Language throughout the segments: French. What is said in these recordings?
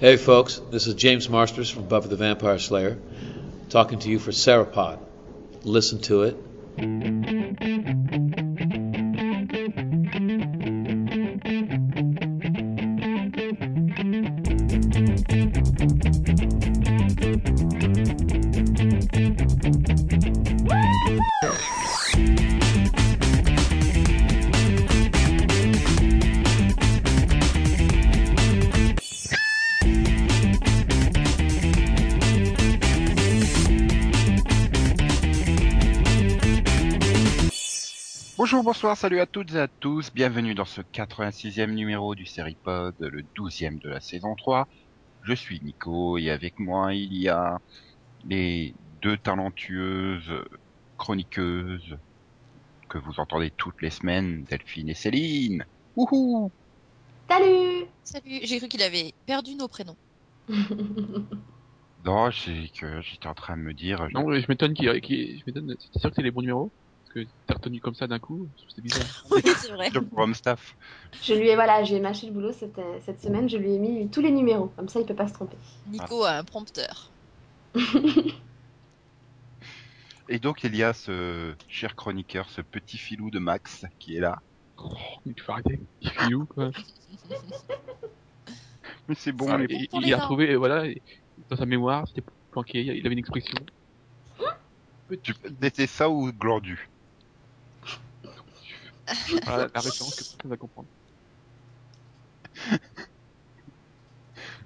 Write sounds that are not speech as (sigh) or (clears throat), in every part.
Hey, folks, this is James Marsters from Buffy the Vampire Slayer, talking to you for Serapod. Listen to it. Bonsoir, salut à toutes et à tous, bienvenue dans ce 86e numéro du Seripod, le 12e de la saison 3. Je suis Nico et avec moi il y a les deux talentueuses chroniqueuses que vous entendez toutes les semaines, Delphine et Céline. Wouhou Salut Salut, j'ai cru qu'il avait perdu nos prénoms. Non, c'est que j'étais en train de me dire... Non, je m'étonne qu'il, qu'il- je m'étonne, t'es sûr que c'est les bons numéros? Que t'as retenu comme ça d'un coup, c'est bizarre. (laughs) Oui, c'est vrai. le programme staff. Je lui ai voilà, j'ai mâché le boulot cette, euh, cette semaine, je lui ai mis tous les numéros, comme ça il peut pas se tromper. Nico a un prompteur. (laughs) Et donc il y a ce cher chroniqueur, ce petit filou de Max qui est là. Oh, mais tu peux arrêter. Il fait où, quoi? (laughs) Mais c'est bon, Ah, mais bon il les a retrouvé, euh, voilà, dans sa mémoire, c'était planqué, il avait une expression. tu c'était ça ou glandu Voilà, la (laughs) référence que personne va comprendre. (laughs)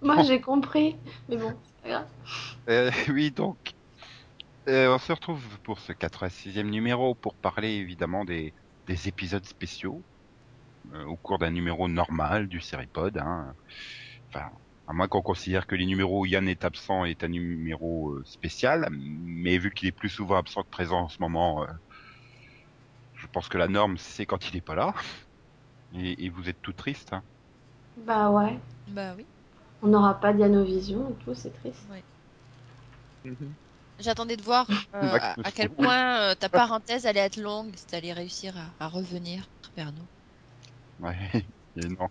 Moi j'ai compris, mais bon, c'est pas grave. Euh, oui, donc, euh, on se retrouve pour ce 86e numéro pour parler évidemment des, des épisodes spéciaux euh, au cours d'un numéro normal du Seripod. Hein. Enfin, à moins qu'on considère que les numéros où Yann est absent est un numéro spécial, mais vu qu'il est plus souvent absent que présent en ce moment, euh, pense que la norme c'est quand il est pas là. Et, et vous êtes tout triste. Hein. Bah ouais, Bah oui. on n'aura pas Dianovision et tout, c'est triste. Mhm. J'attendais de voir (laughs) euh, à, quel point euh, ta parenthèse allait être longue, si t'allais réussir à, à revenir vers nous. Ouais, (laughs) et non.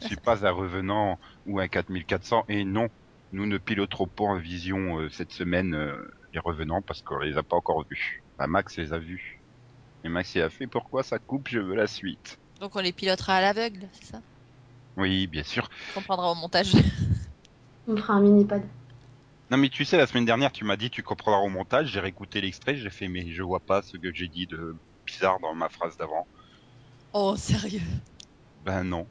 Je suis pas un revenant ou un 4400 et non, nous ne piloterons pas en vision euh, cette semaine euh, les revenants parce qu'on les a pas encore vus. Bah, Max les a vus. Et Max il a fait pourquoi ça coupe, je veux la suite. Donc on les pilotera à l'aveugle, c'est ça? Oui, bien sûr. On prendra au montage. (laughs) On fera un mini-pod. Non mais tu sais, la semaine dernière tu m'as dit tu comprendras au montage, j'ai réécouté l'extrait, j'ai fait mais je vois pas ce que j'ai dit de bizarre dans ma phrase d'avant. Oh, sérieux? Ben non.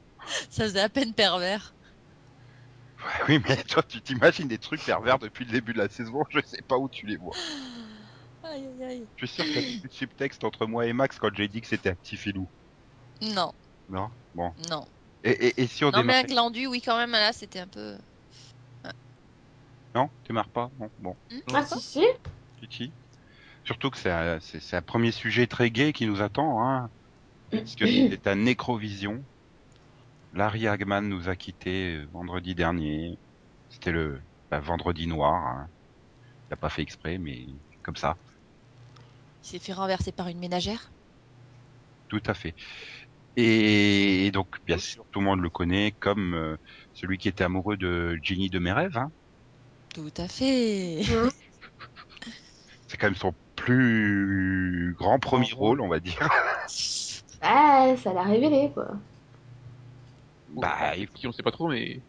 Ça faisait à peine pervers. Ouais, oui mais toi tu t'imagines des trucs pervers depuis le début de la saison, je sais pas où tu les vois. (gasps) Aïe, aïe, aïe. Je suis sûr qu'il y a plus de subtexte entre moi et Max quand j'ai dit que c'était un petit filou. Non, Non? Bon. non. Et, et, et si on Non, mais un glandu, oui, quand même, là, c'était un peu... Non? Démarre pas? Non Bon. Hmm, Ah si si Titi Surtout que c'est un, c'est, c'est un premier sujet très gai qui nous attend, hein. Parce que (laughs) c'est un Nécrovision. Larry Hagman nous a quittés euh, vendredi dernier. C'était le bah, vendredi noir. hein. Il a pas fait exprès, mais comme ça. Il s'est fait renverser par une ménagère? Tout à fait. Et, donc, bien sûr, tout le monde le connaît comme euh, celui qui était amoureux de Ginny de mes rêves. Hein. Tout à fait. Mmh. (laughs) C'est quand même son plus grand premier Grand rôle, on va dire. (laughs) Ah, ça l'a révélé quoi. Bah, et qui on sait pas trop, mais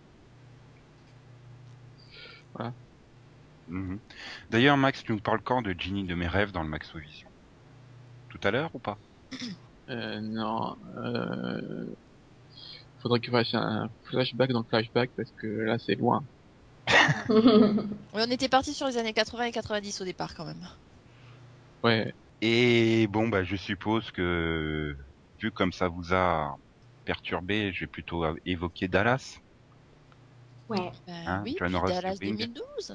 Mhm. D'ailleurs, Max, tu nous parles quand de Ginny de mes rêves dans le Maxovision? Tout à l'heure ou pas euh, non. Euh... Faudrait que fasse un flashback dans le flashback parce que là c'est loin. (laughs) On était parti sur les années 80 et 90 au départ, quand même. Ouais. Et bon, bah, je suppose que, vu comme ça vous a perturbé, je vais plutôt évoquer Dallas. ouais. Ben Hein, oui, Dallas Spring. 2012.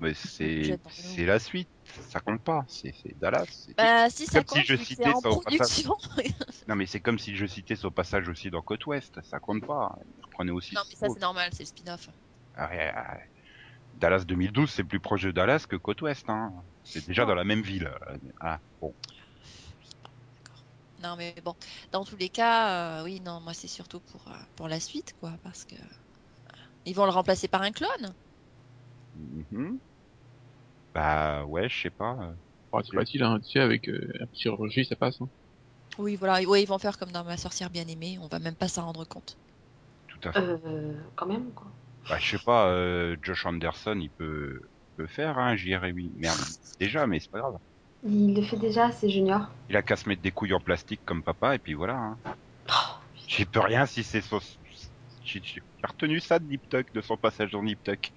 Mais c'est, J'attends. c'est la suite. Ça compte pas. C'est, Dallas. c'est- Bah si, ça Comme si compte, je citais ça au passage. (laughs) Non, mais c'est comme si je citais son passage aussi dans Côte Ouest. Ça compte pas. Reprenez aussi. non, mais ça c'est normal, c'est le spin-off. Ah, ah. Dallas 2012, c'est plus proche de Dallas que Côte Ouest. Hein. C'est déjà dans la même ville. Ah, bon. Non, mais bon, dans tous les cas, euh, oui, non, moi c'est surtout pour, euh, pour la suite, quoi, parce que Ils vont le remplacer par un clone Mhm. Bah ouais, je sais pas. Oh, c'est facile, hein, tu sais, avec euh, la chirurgie, ça passe. Hein. Oui, voilà. Oui, ils vont faire comme dans Ma sorcière bien-aimée. On va même pas s'en rendre compte. Tout à fait. Euh, quand même, quoi. Bah, je sais pas, euh, Josh Anderson, il peut, peut faire, hein, Jérémy. Merde, déjà, mais c'est pas grave. Il le fait déjà, c'est Junior. Il a qu'à se mettre des couilles en plastique comme papa, et puis voilà. Hein. J'y peux rien si c'est son... J'ai j'ai retenu ça de Nip Tuck, de son passage dans Nip Tuck.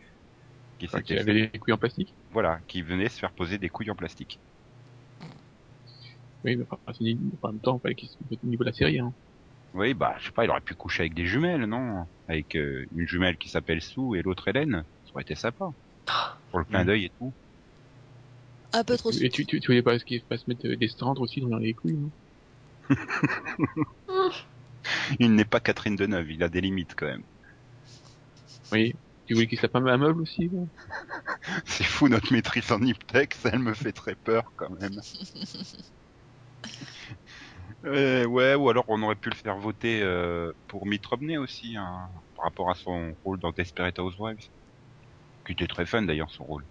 Qui qu'il avait les couilles en plastique. Voilà, qui venait se faire poser des couilles en plastique. Oui, mais enfin, en même temps, il fallait qu'il au niveau de la série. Hein. Oui, bah, je sais pas, il aurait pu coucher avec des jumelles, non? Avec euh, une jumelle qui s'appelle Sue et l'autre Hélène. Ça aurait été sympa. Pour le clin d'œil et tout. Un peu trop Et tu, tu, tu voulais pas, qu'il se mettre des cendres aussi dans les couilles, non? (laughs) (laughs) Il n'est pas Catherine Deneuve, il a des limites quand même. Oui. Tu voulais qu'il tape un meuble aussi (laughs) C'est fou notre maîtrise en Niptex, elle me fait très peur quand même. (laughs) Euh, ouais, ou alors on aurait pu le faire voter euh, pour Mitt Romney aussi, hein, par rapport à son rôle dans Desperate Housewives. Qui était très fun d'ailleurs son rôle.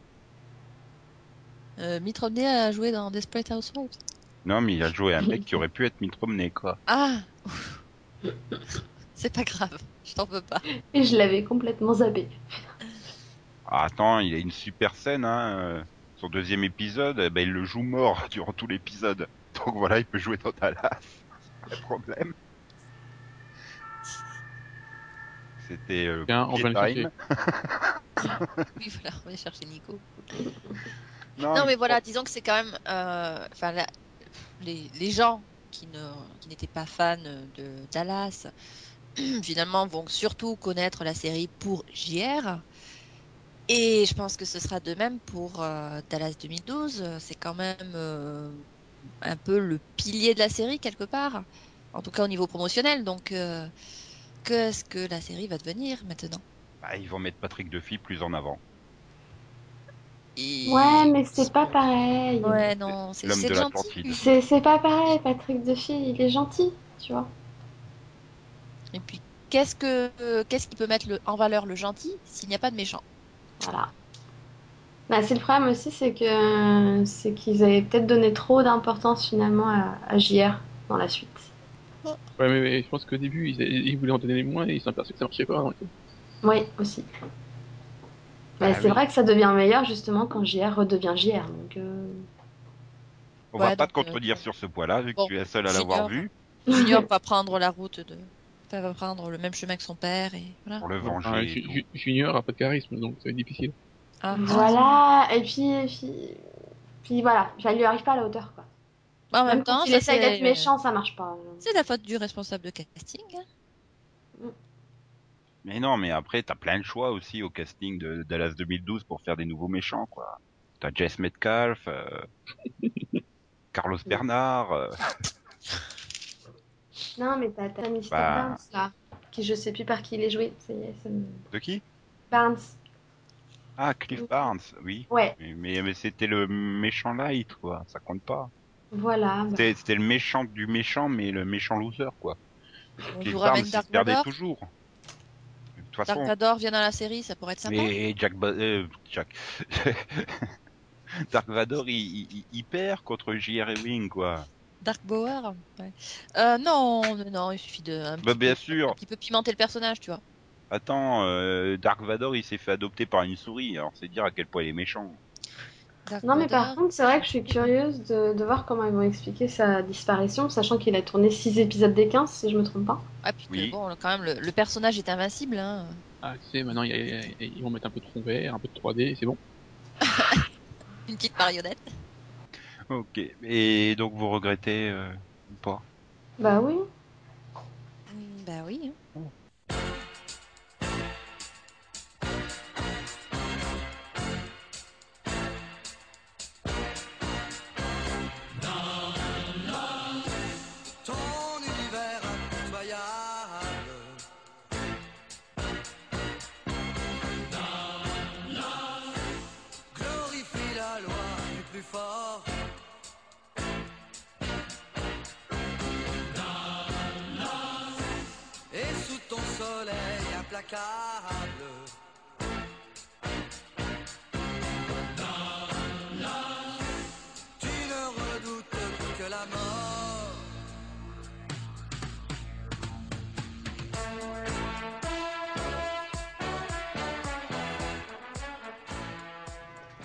Euh, Mitt Romney a joué dans Desperate Housewives? Non mais il a joué un mec qui aurait pu être Mitt Romney quoi. Ah C'est pas grave, je t'en veux pas. Et je l'avais complètement zappé. Ah, attends, il a une super scène, hein. euh, Son deuxième épisode, eh ben, il le joue mort (laughs) durant tout l'épisode. Donc voilà, il peut jouer dans Dallas. (laughs) Pas de problème. C'était euh, Tiens, on va le Time. (laughs) Oui, voilà, on va chercher Nico. Non, Non, mais il- voilà, disons que c'est quand même. euh, Enfin, les, les gens qui ne qui n'étaient pas fans de Dallas, (clears throat) finalement, vont surtout connaître la série pour JR. Et je pense que ce sera de même pour euh, Dallas 2012. C'est quand même euh, un peu le pilier de la série, quelque part. En tout cas, au niveau promotionnel. Donc, euh, qu'est-ce que la série va devenir maintenant? Bah, ils vont mettre Patrick Duffy plus en avant. Et- Ouais, mais c'est pas pareil. Ouais, non, c'est L'homme c'est de gentil. c'est pas pareil, Patrick Duffy, il est gentil, tu vois. Et puis, qu'est-ce que euh, qu'est-ce qui peut mettre le, en valeur le gentil s'il n'y a pas de méchant? Voilà. Bah, c'est le problème aussi, c'est que c'est qu'ils avaient peut-être donné trop d'importance finalement à, à JR dans la suite. Ouais, mais, mais je pense qu'au début, ils, ils voulaient en donner moins et ils sont aperçus que ça marchait pas. donc. Oui, aussi. Bah, Ah c'est oui. vrai que ça devient meilleur justement quand JR redevient JR. Donc, euh, On Ouais, va pas te contredire euh, sur ce point-là, vu que tu es seul à l'avoir vu, Junior va prendre la route de va prendre le même chemin que son père et voilà. pour le venger. Ju-. Ju- Junior a pas de charisme, donc ça va être difficile. Ah, voilà. Et puis, et puis, puis voilà, ça lui arrive pas à la hauteur quoi. Bah, en même, Même temps, quand il essaye d'être méchant, ça marche pas. C'est la faute du responsable de casting. hein. Mais non, mais après, t'as plein de choix aussi au casting de Dallas 2012 pour faire des nouveaux méchants, quoi. T'as Jess Metcalf, euh, (laughs) Carlos Bernard, euh, (laughs) Non, mais t'as Mr. Bah. Barnes là, qui je sais plus par qui il est joué. Est, de qui? Barnes. Ah, Cliff Barnes, oui. Ouais, Mais, mais, mais c'était le méchant light, quoi. Ça compte pas. voilà. bah, C'était c'était le méchant du méchant, mais le méchant loser, quoi. On Cliff Barnes, il Dark perdait Vador. toujours. De toute Dark Vador vient dans la série, ça pourrait être sympa. mais Jack, Ba- euh, Jack... (laughs) Dark Vador, il, il, il perd contre J.R. Ewing, quoi. Dark. Ouais. Euh, non, non, il suffit de un Bah, bien peu- sûr. un petit peu pimenter le personnage, tu vois. Attends, euh, Dark Vador, il s'est fait adopter par une souris, alors c'est dire à quel point il est méchant. Dark Non, mais par contre, c'est vrai que je suis curieuse de, de voir comment ils vont expliquer sa disparition, sachant qu'il a tourné 6 épisodes des 15, si je me trompe pas. Ah, que, Oui. bon, quand même, le, le personnage est invincible. Hein. Ah, tu sais, maintenant, il y a- il y a- ils vont mettre un peu de fond vert, un peu de 3D, et c'est bon. (laughs) Une petite marionnette. Ok, et donc vous regrettez euh, ou pas? Bah oui. Mm, Bah oui. hein. ton univers impitoyable. Glorifie la loi du plus fort. Implacable. Tu ne redoutes que la mort.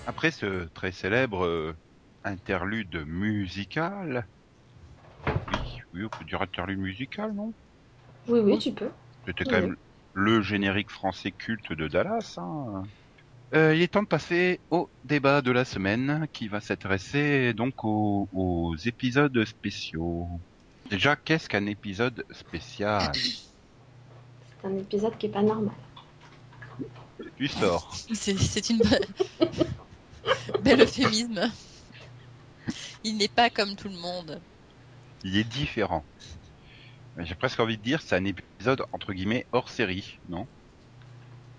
Après ce très célèbre euh, interlude musical, oui, oui, on peut dire interlude musical, non? Oui, oui, tu peux. C'était Oui. quand même le générique français culte de Dallas. Hein. Euh, il est temps de passer au débat de la semaine qui va s'intéresser donc aux, aux épisodes spéciaux. Déjà, qu'est-ce qu'un épisode spécial (coughs) C'est un épisode qui est pas normal. Tu sors. C'est c'est une be- (laughs) bel euphémisme. Il n'est pas comme tout le monde. Il est différent. J'ai presque envie de dire c'est un épisode entre guillemets hors série, non?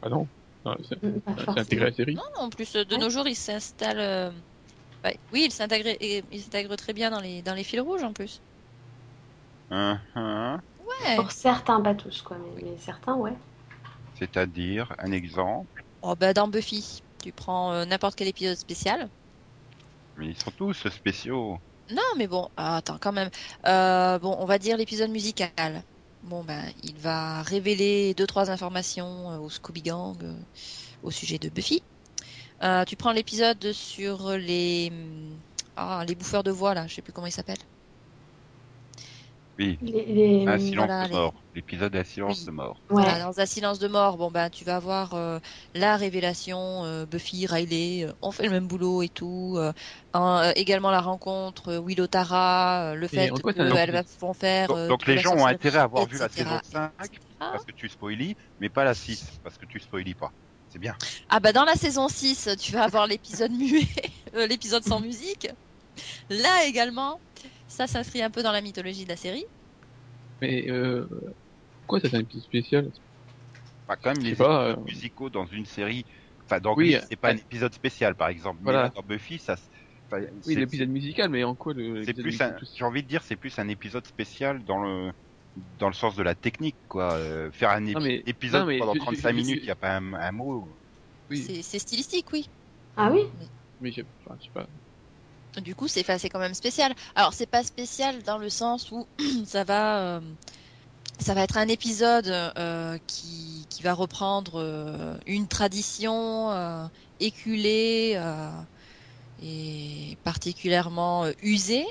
Ah non, non c'est intégré à la série. Non, en plus euh, de nos jours, il s'installe. euh, Oui, il s'intègre, et- il s'intègre très bien dans les dans les fils rouges en plus. Hein, hein. Ouais. Pour certains, pas tous, quoi, mais, mais certains, ouais. C'est-à-dire un exemple? Oh bah dans Buffy, tu prends euh, n'importe quel épisode spécial. Mais ils sont tous spéciaux. Non, mais bon, ah, attends quand même. Euh, bon, on va dire l'épisode musical. Bon ben, il va révéler deux trois informations euh, au Scooby Gang euh, au sujet de Buffy. Tu prends l'épisode sur les hum, ah, les bouffeurs de voix là, je sais plus comment ils s'appellent. Oui. Les, les- Un silence voilà, de mort. L'épisode Un silence Oui. de mort. Ouais. Voilà, dans un silence de mort, bon ben tu vas avoir euh, la révélation euh, Buffy, Riley, euh, on fait le même boulot et tout. euh, un- euh, également la rencontre euh, Willow Tara, euh, le fait qu'elles vont faire. Donc, euh, les gens ont intérêt à avoir vu la saison 5 etc. parce que tu spoilies, mais pas la 6 parce que tu spoilies pas. C'est bien. Ah bah dans la saison 6, tu vas avoir l'épisode (laughs) muet, euh, l'épisode sans musique. Là également, ça s'inscrit un peu dans la mythologie de la série. Mais euh, pourquoi ça c'est un épisode spécial? Bah, quand même, Je les pas. euh, épisodes musicaux dans une série, enfin dans Oui, c'est pas euh, un épisode spécial par exemple. Mais Voilà. là, dans Buffy, ça, Oui, l'épisode musical, mais en quoi le c'est l'épisode plus un, musical- j'ai envie de dire, c'est plus un épisode spécial dans le dans le sens de la technique, quoi. Euh, faire un épi- Non, mais- épisode non, mais pendant je- 35 je- je- minutes, il y a pas un, un mot. Oui, C'est stylistique, oui. Ah oui? Mais j'ai- enfin, je sais pas. Du coup, c'est quand même spécial. Alors, c'est pas spécial dans le sens où (clears throat) ça va, euh, ça va être un épisode euh, qui, qui va reprendre euh, une tradition éculée et particulièrement usée.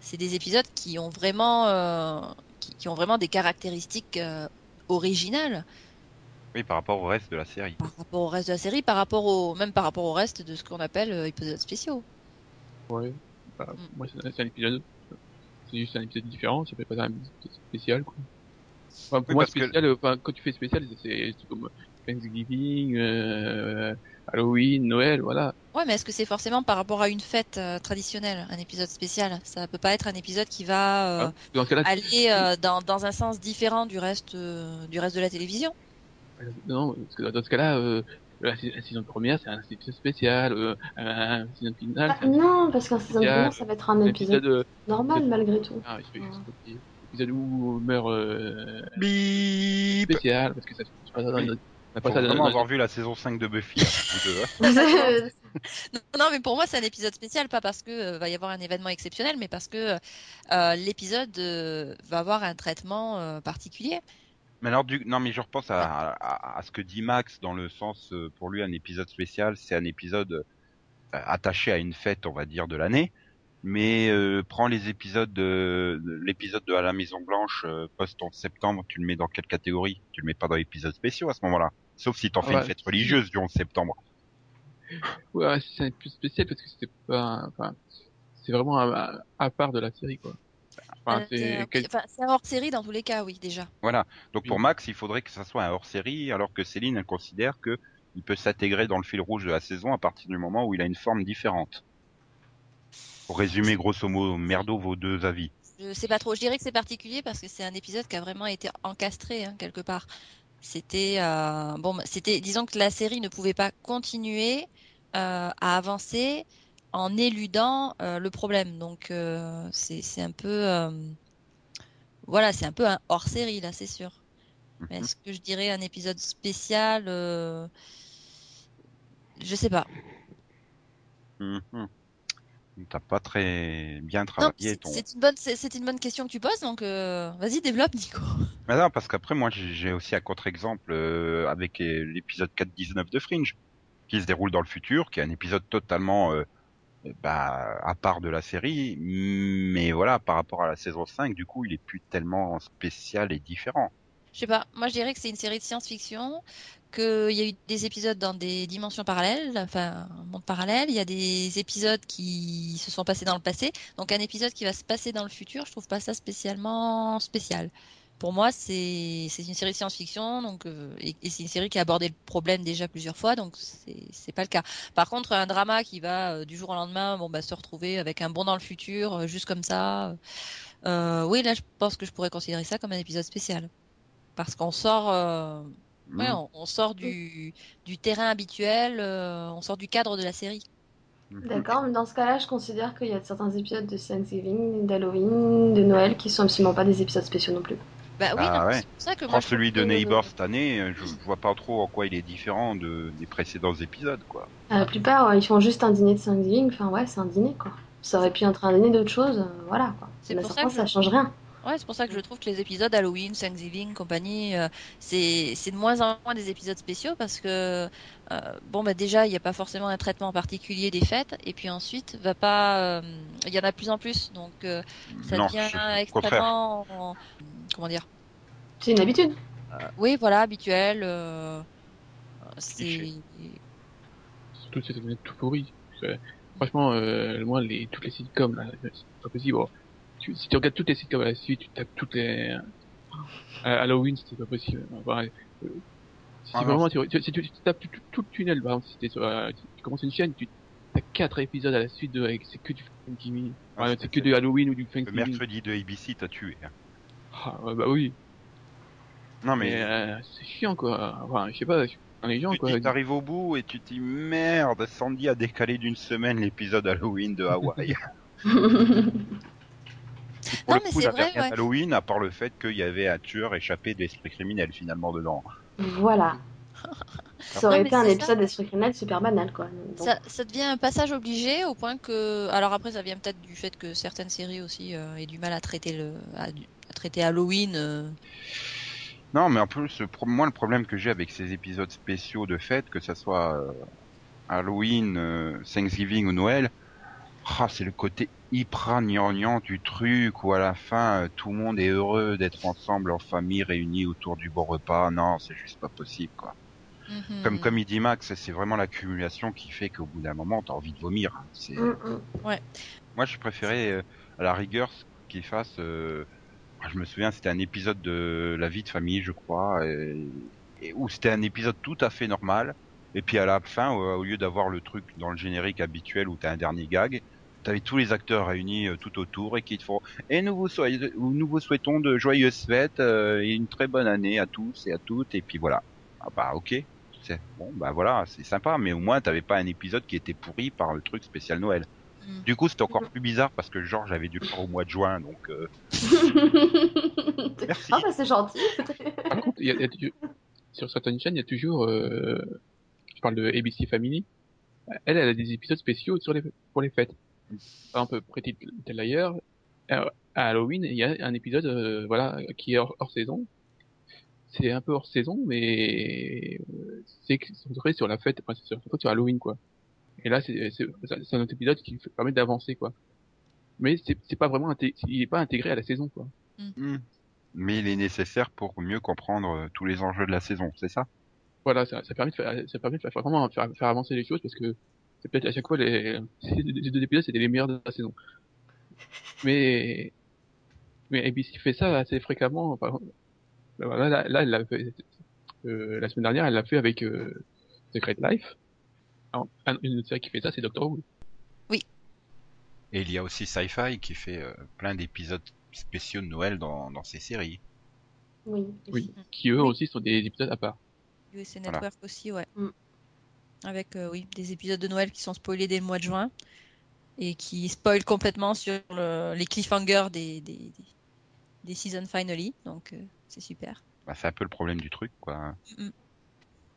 C'est des épisodes qui ont vraiment, qui, qui ont vraiment des caractéristiques originales Oui, par rapport au reste de la série. par rapport au reste de la série, par rapport au, même par rapport au reste de ce qu'on appelle épisodes spéciaux. Ouais. Bah, Mm. Moi, c'est un épisode. C'est juste un épisode différent, ça fait pas un épisode spécial, quoi. Enfin, pour Oui, moi, parce que- spécial, euh, enfin, quand tu fais spécial, c'est comme Thanksgiving, euh, Halloween, Noël, voilà. Ouais, mais est-ce que c'est forcément par rapport à une fête euh, traditionnelle, un épisode spécial? Ça peut pas être un épisode qui va euh, Ah, Dans aller euh, dans, dans un sens différent du reste euh, du reste de la télévision. non, parce que dans ce cas-là, euh, la, sa- la saison première, c'est un épisode spécial, euh, un saison finale, Ah, un Non, parce qu'en saison première, ça va être un un épisode épisode, euh, normal malgré tout. ah, copier. épisode où meurt, euh, Bip spécial, parce que ça se passe dans Oui. a Faut vraiment dans- avoir vu la saison 5 de Buffy, hein. (laughs) Non, non, mais pour moi, c'est un épisode spécial, pas parce que euh, va y avoir un événement exceptionnel, mais parce que euh, l'épisode euh, va avoir un traitement euh, particulier. Mais alors, du... non, mais je repense à, à, à ce que dit Max dans le sens, euh, pour lui, un épisode spécial, c'est un épisode euh, attaché à une fête, on va dire, de l'année. Mais euh, prends les épisodes de de- l'épisode de À la Maison Blanche euh, post 11 septembre, tu le mets dans quelle catégorie? Tu le mets pas dans l'épisode spéciaux à ce moment-là. Sauf si t'en fais Ouais. une fête religieuse du 11 septembre. Ouais, c'est un peu spécial parce que c'était pas, enfin, c'est vraiment à, à part de la série, quoi. Enfin, Euh, c'est, quel- enfin, c'est un hors série dans tous les cas, oui, déjà. Voilà. Donc Oui. pour Max, il faudrait que ça soit un hors-série, alors que Céline elle considère que il peut s'intégrer dans le fil rouge de la saison à partir du moment où il a une forme différente. Pour résumer grosso modo, merdo vos deux avis. Je sais pas trop. Je dirais que c'est particulier parce que c'est un épisode qui a vraiment été encastré hein, quelque part. C'était euh, bon, c'était disons que la série ne pouvait pas continuer euh, à avancer en éludant euh, le problème. Donc euh, c'est un peu euh, voilà, c'est un peu un hors série là, c'est sûr. Mais Mhm. est-ce que je dirais un épisode spécial Je sais pas. Mhm. T'as pas très bien travaillé c'est ton. c'est une bonne, c'est une bonne question que tu poses, donc euh, vas-y développe, Nico. Mais non, parce qu'après, moi, j'ai aussi un contre-exemple euh, avec l'épisode 4-19 de Fringe, qui se déroule dans le futur, qui est un épisode totalement euh, bah, à part de la série, mais voilà, par rapport à la saison 5, du coup, il est plus tellement spécial et différent. Je sais pas. Moi, je dirais que c'est une série de science-fiction, qu'il y a eu des épisodes dans des dimensions parallèles, enfin un monde parallèle. Il y a des épisodes qui se sont passés dans le passé. Donc un épisode qui va se passer dans le futur, je trouve pas ça spécialement spécial. Pour moi, c'est une série de science-fiction, donc euh, et, et c'est une série qui a abordé le problème déjà plusieurs fois, donc c'est pas le cas. Par contre, un drama qui va euh, du jour au lendemain, bon bah se retrouver avec un bond dans le futur, euh, juste comme ça. euh, oui, là, je pense que je pourrais considérer ça comme un épisode spécial, parce qu'on sort. euh, Ouais, on, on sort du, du terrain habituel, euh, on sort du cadre de la série. Mhm. D'accord, mais dans ce cas-là, je considère qu'il y a certains épisodes de Thanksgiving, d'Halloween, de Noël qui sont absolument pas des épisodes spéciaux non plus. Bah oui, Ah ouais. c'est pour ça que moi, Prends je celui de Neighbor cette année, euh, je, je vois pas trop en quoi il est différent de, des précédents épisodes, quoi. La plupart, ouais, ils font juste un dîner de Thanksgiving, enfin ouais, c'est un dîner quoi. Ça aurait pu être un dîner d'autre chose, euh, voilà quoi. C'est Mais pour ça que ça je- change rien. Ouais, c'est pour ça que je trouve que les épisodes Halloween, Thanksgiving, compagnie, euh, c'est c'est de moins en moins des épisodes spéciaux parce que euh, bon bah déjà il n'y a pas forcément un traitement particulier des fêtes et puis ensuite va pas euh, il y en a de plus en plus donc euh, ça non, devient extrêmement comment dire? C'est une habitude. euh, oui voilà habituel euh, c'est devient tout pourri. Franchement, euh, moi, les, toutes les sitcoms, là, c'est pas possible. Bon, tu- si tu regardes toutes les sitcoms à la suite, tu tapes toutes les... euh, Halloween, c'était pas possible. Enfin, euh, si Ah vraiment, tu, tu- si tu, tu tapes tout, tout le tunnel, par exemple, si sur, euh, tu, tu commences une chaîne, tu as quatre épisodes à la suite de, avec, c'est que du Thanksgiving. Ah, c'est- que du Halloween ou du Le Thanksgiving. mercredi de ABC t'a tué. hein. Ah, ouais, bah oui. Non, Mais, mais, euh, c'est chiant, quoi. Enfin, je sais pas, les gens, tu quoi. dis, t'arrives au bout et tu te dis merde, Sandy a décalé d'une semaine l'épisode Halloween de Hawaï. (laughs) Pour Non, le mais coup, c'est j'avais vrai, rien ouais. d'Halloween à part le fait qu'il y avait un tueur échappé de l'esprit criminel finalement dedans. voilà. Ça aurait Non, été un épisode d'Esprit criminel super banal quoi. Donc, Ça, ça devient un passage obligé au point que, alors après ça vient peut-être du fait que certaines séries aussi euh, aient du mal à traiter le, à, à traiter Halloween. euh. Non, mais en plus, moi, le problème que j'ai avec ces épisodes spéciaux de fête, que ça soit euh, Halloween, euh, Thanksgiving ou Noël, ah, c'est le côté hyper gnangnan du truc où à la fin, euh, tout le monde est heureux d'être ensemble en famille, réunis autour du bon repas. Non, c'est juste pas possible, quoi. Mhm. Comme, comme il dit Max, c'est vraiment l'accumulation qui fait qu'au bout d'un moment, t'as envie de vomir. hein. Hum. Moi, je préférais, euh, à la rigueur, qu'il fasse. euh, je me souviens, c'était un épisode de La vie de famille, je crois, et, et où c'était un épisode tout à fait normal. Et puis à la fin, au, au lieu d'avoir le truc dans le générique habituel où t'as un dernier gag, t'avais tous les acteurs réunis euh, tout autour et qui te font. Et nous vous, soyez- nous vous souhaitons de joyeuses fêtes euh, et une très bonne année à tous et à toutes. Et puis voilà. Ah bah ok. C'est bon, bah voilà, c'est sympa, mais au moins t'avais pas un épisode qui était pourri par le truc spécial Noël. Mm. Du coup, c'était encore plus bizarre parce que Georges avait dû le faire au mois de juin, donc euh, (laughs) Merci. ah bah c'est gentil. (laughs) Par contre, il y a, il y a toujours- sur certaines chaînes, il y a toujours, euh, je parle de ABC Family, elle, elle a des épisodes spéciaux sur les, pour les fêtes. Par exemple, Pretty Little Liars, à Halloween, il y a un épisode, euh, voilà, qui est hors, hors saison. C'est un peu hors saison, mais euh, c'est centré sur la fête, enfin, c'est surtout sur Halloween, quoi. Et là, c'est c'est- c'est un autre épisode qui permet d'avancer, quoi. Mais c'est c'est pas vraiment inté- il est pas intégré à la saison, quoi. hmm. mais il est nécessaire pour mieux comprendre euh, tous les enjeux de la saison, c'est ça? Voilà, ça, ça permet de faire, ça permet de faire vraiment faire, faire avancer les choses parce que c'est peut-être à chaque fois les, (laughs) les deux épisodes c'était les meilleurs de la saison. Mais mais ABC fait ça assez fréquemment. Par exemple, voilà, là, là, elle l'a fait euh, la semaine dernière, elle l'a fait avec euh, Secret Life. Alors, un- une autre série qui fait ça, c'est Doctor Who. Et il y a aussi Sci-Fi qui fait euh, plein d'épisodes spéciaux de Noël dans, dans ses séries. Oui. Oui, qui eux aussi sont des épisodes à part. USA Voilà. Network aussi, ouais. Mm. Avec, euh, oui, des épisodes de Noël qui sont spoilés dès le mois de juin et qui spoilent complètement sur le- les cliffhangers des, des, des, des season finale. Donc, euh, c'est super. Bah, c'est un peu le problème du truc, quoi.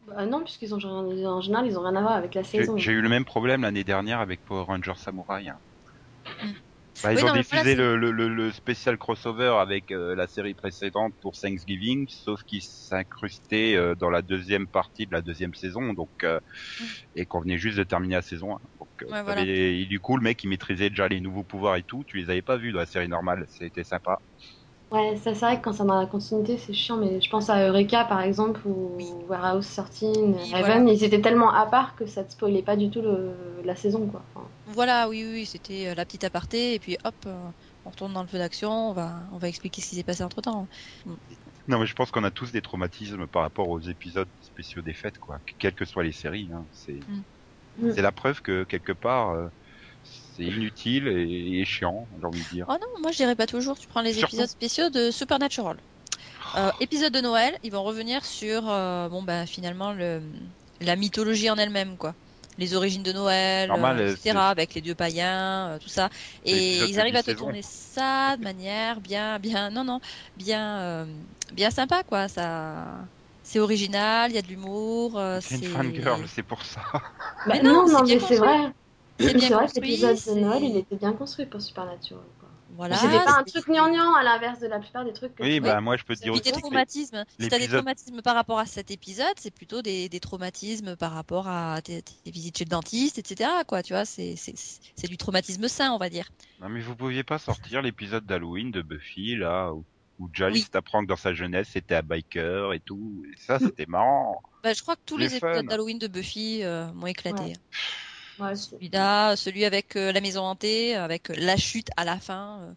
Bah non, puisqu'ils ont en général, ils ont rien à voir avec la saison. j'ai eu le même problème l'année dernière avec Power Rangers Samurai. hein. Mm. Bah, ils Oui, ont non, diffusé voilà, le, le, le, spécial crossover avec euh, la série précédente pour Thanksgiving, sauf qu'il s'incrustait euh, dans la deuxième partie de la deuxième saison, donc euh, et qu'on venait juste de terminer la saison 1. Donc, euh, Ouais, voilà. et du coup, le mec, il maîtrisait déjà les nouveaux pouvoirs et tout. Tu les avais pas vus dans la série normale. C'était sympa. Ouais, ça c'est vrai que quand c'est dans la continuité, c'est chiant, mais je pense à Eureka par exemple, ou Oui. Warehouse 13, Oui, Raven, ils étaient tellement à part que ça te spoilait pas du tout le... la saison, quoi. Enfin, Voilà, oui, oui, c'était euh, la petite aparté, et puis hop, euh, on retourne dans le feu d'action, on va, on va expliquer ce qui s'est passé entre temps. Non, mais je pense qu'on a tous des traumatismes par rapport aux épisodes spéciaux des fêtes, quoi. Quelles que soient les séries, hein. c'est Mm. c'est la preuve que quelque part, euh, c'est inutile et, et chiant, j'ai envie de dire. Oh non, moi je dirais pas toujours, tu prends les Surtout- épisodes spéciaux de Supernatural. Euh, épisode de Noël, ils vont revenir sur, euh, bon ben finalement, le, la mythologie en elle-même, quoi. Les origines de Noël, Normal, euh, etc., avec les dieux païens, euh, tout ça. Et ils arrivent à te tourner ça de manière bien, bien, non, non, bien, euh, bien sympa, quoi. Ça, c'est original, il y a de l'humour. euh, C'est une c'est fangirl, c'est pour ça. Bah, Mais non, non, c'est non, bien mais c'est vrai. C'est vrai que construit, l'épisode de Noël, il était bien construit pour Supernatural. Quoi. Voilà. C'était pas un truc gnangnan à l'inverse de la plupart des trucs que Oui, tu bah moi je peux te dire aussi des que traumatismes. Si t'as des traumatismes par rapport à cet épisode, c'est plutôt des, des traumatismes par rapport à tes, tes visites chez le dentiste, etc. Quoi, tu vois, c'est c'est c'est du traumatisme sain, on va dire. Non mais vous pouviez pas sortir l'épisode d'Halloween de Buffy là où, où Giles Oui. t'apprend que dans sa jeunesse c'était un biker et tout. Et ça c'était marrant. Bah, je crois que tous Les les, épisodes d'Halloween de Buffy euh, m'ont éclaté. Ouais. Ouais, Celui-là, celui avec euh, la maison hantée, avec euh, la chute à la fin. euh,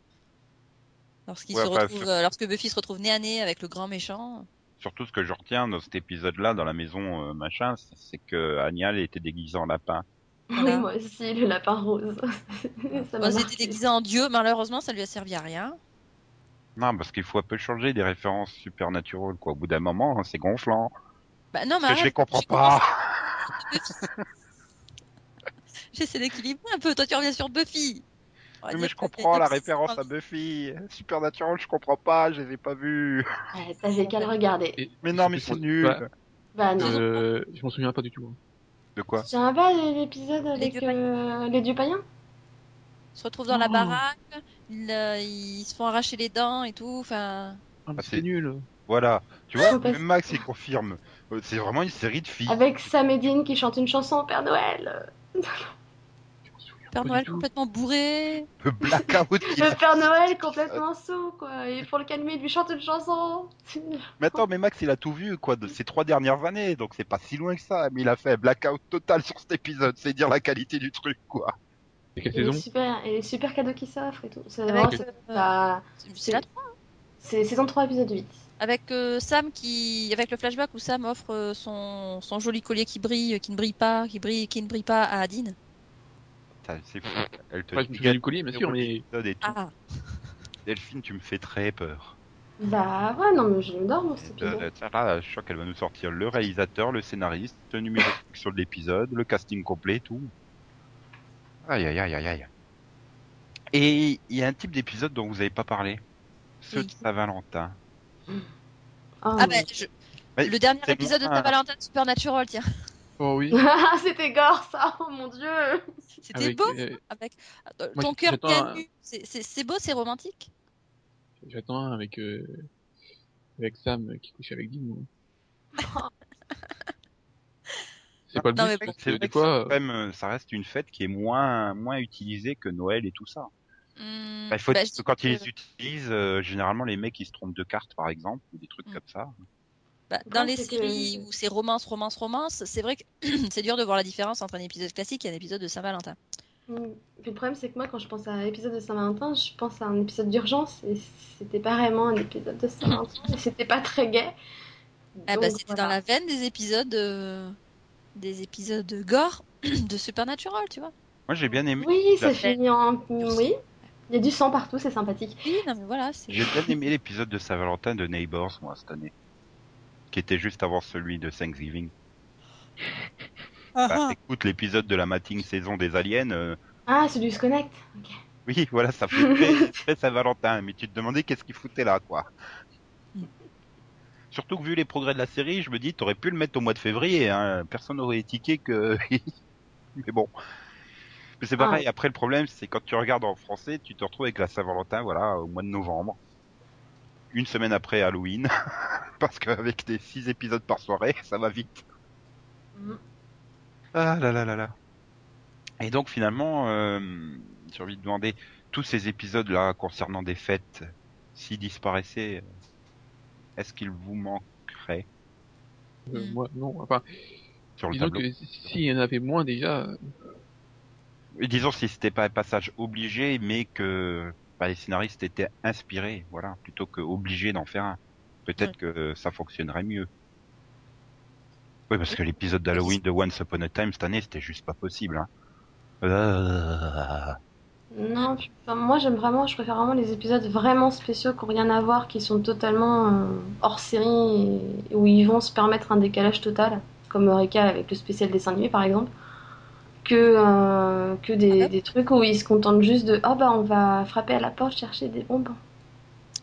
lorsqu'il Ouais, se enfin, retrouve, sur- euh, lorsque Buffy se retrouve nez à nez avec le grand méchant. Surtout ce que je retiens dans cet épisode-là, dans la maison euh, machin, c'est- c'est que Agnès était déguisée en lapin. Voilà. Oui, moi aussi, le lapin rose. (laughs) ça m'a marqué. déguisé en dieu, malheureusement, ça lui a servi à rien. Non, parce qu'il faut un peu changer des références supernatural quoi. Au bout d'un moment, hein, c'est gonflant. Bah non, mais Parce que je les comprends j'ai pas. (laughs) J'essaie d'équilibrer un peu. Toi, tu reviens sur Buffy. Oui, mais je comprends la référence à Buffy. Supernatural, je comprends pas, je les ai pas vus. Ouais, T'avais qu'à le regarder. Et- Mais non, mais c'est nul. bah, Bah non. euh, je m'en souviens pas du tout. hein. De quoi? Tu te souviens pas de l'épisode avec euh, les dieux païens? Ils se retrouvent dans la baraque, ils, euh, ils se font arracher les dents et tout. Enfin, Ah, Ah, c'est nul. Voilà. Tu vois, (laughs) même Max il confirme. Euh, C'est vraiment une série de filles. Avec Sam et Dean qui chantent une chanson au Père Noël. (laughs) Père Noël complètement bourré. Le blackout Le Père Noël complètement sous, quoi. Et pour le calmer, il lui chante une chanson. (laughs) Mais attends, mais Max, il a tout vu, quoi, de ces trois dernières années, donc c'est pas si loin que ça. Mais il a fait un blackout total sur cet épisode, c'est dire la qualité du truc, quoi. Quelle Et saison super, et les super cadeaux qui s'offrent et tout. C'est Avec, vraiment- Ok. c'est- euh, ça- c'est la saison 3, épisode 8. Avec euh, Sam qui, avec le flashback où Sam offre euh, son, son joli collier qui brille, qui ne brille pas, qui brille, qui ne brille pas à Dean. C'est fou. Elle te Ouais, je me souviens du collier, bien sûr, mais l'épisode et tout. Ah, Delphine, tu me fais très peur. Bah ouais, non, mais je me dors, moi, cet Et, euh, épisode. tiens, là, je crois qu'elle va nous sortir le réalisateur, le scénariste, le numéro (laughs) sur de l'épisode, le casting complet, tout. Aïe, aïe, aïe, aïe, aïe. Et il y a un type d'épisode dont vous avez pas parlé. Ceux Oui. de Saint-Valentin. Oh, ah mon bah, je- Mais le dernier épisode de moins- Saint-Valentin de Supernatural, tiens, Oh oui. Ah, (laughs) c'était gore ça, oh mon dieu! c'était beau. euh, Avec euh, moi, ton cœur un-. C'est- beau, c'est romantique. J'attends un avec euh, avec Sam qui couche avec Dean. (laughs) C'est pas le but. C'est fois, quand même, ça reste une fête qui est moins, moins utilisée que Noël et tout ça. Hmm, Bah, il faut bah, quand que- ils les utilisent, euh, généralement les mecs ils se trompent de carte par exemple, ou des trucs Mm. comme ça. Bah, dans les c'est que- séries où c'est romance, romance, romance, c'est vrai que (clears throat) c'est dur de voir la différence entre un épisode classique et un épisode de Saint-Valentin. Mm. Le problème, c'est que moi, quand je pense à un épisode de Saint-Valentin, je pense à un épisode d'urgence, et c'était pas vraiment un épisode de Saint-Valentin, et c'était pas très gai. Ah bah, c'était voilà. dans la veine des épisodes, euh, des épisodes gore (clears throat) de Supernatural, tu vois. Moi j'ai bien aimé, Oui, ça finit en. Oui. Il y a du sang partout, c'est sympathique. Oui, non mais voilà, c'est. j'ai bien aimé l'épisode de Saint-Valentin de Neighbors moi cette année, qui était juste avant celui de Thanksgiving. Ah, Bah, ah. écoute l'épisode de la mating saison des aliens. euh, Ah, celui du Connect. Ok. Oui, voilà, ça fait (laughs) Saint-Valentin, mais tu te demandais qu'est-ce qu'il foutait là, quoi. Surtout que vu les progrès de la série, je me dis, t'aurais pu le mettre au mois de février, hein. personne n'aurait étiqué que... (laughs) Mais bon. Mais c'est pareil, après le problème, c'est quand tu regardes en français, tu te retrouves avec la Saint-Valentin, voilà, au mois de novembre. Une semaine après Halloween. (laughs) Parce qu'avec des six épisodes par soirée, ça va vite. Mhm. Ah là là là là. Et donc finalement, euh, j'ai envie de demander, tous ces épisodes-là concernant des fêtes, s'ils disparaissaient, euh, est-ce qu'ils vous manqueraient? Euh, Mm. Moi, non. Enfin, sur le disons tableau que s'il y en avait moins déjà, euh, Et disons si c'était pas un passage obligé, mais que bah, les scénaristes étaient inspirés, voilà, plutôt que obligés d'en faire un. Peut-être que ça fonctionnerait mieux. Oui, parce que l'épisode d'Halloween de Once Upon a Time cette année, c'était juste pas possible. Hein. Euh, Non, enfin, moi j'aime vraiment, je préfère vraiment les épisodes vraiment spéciaux qui n'ont rien à voir, qui sont totalement euh, hors série et où ils vont se permettre un décalage total, comme Eureka avec le spécial dessin animé par exemple, que, euh, que des, Ah. des trucs où ils se contentent juste de Ah bah on va frapper à la porte chercher des bonbons.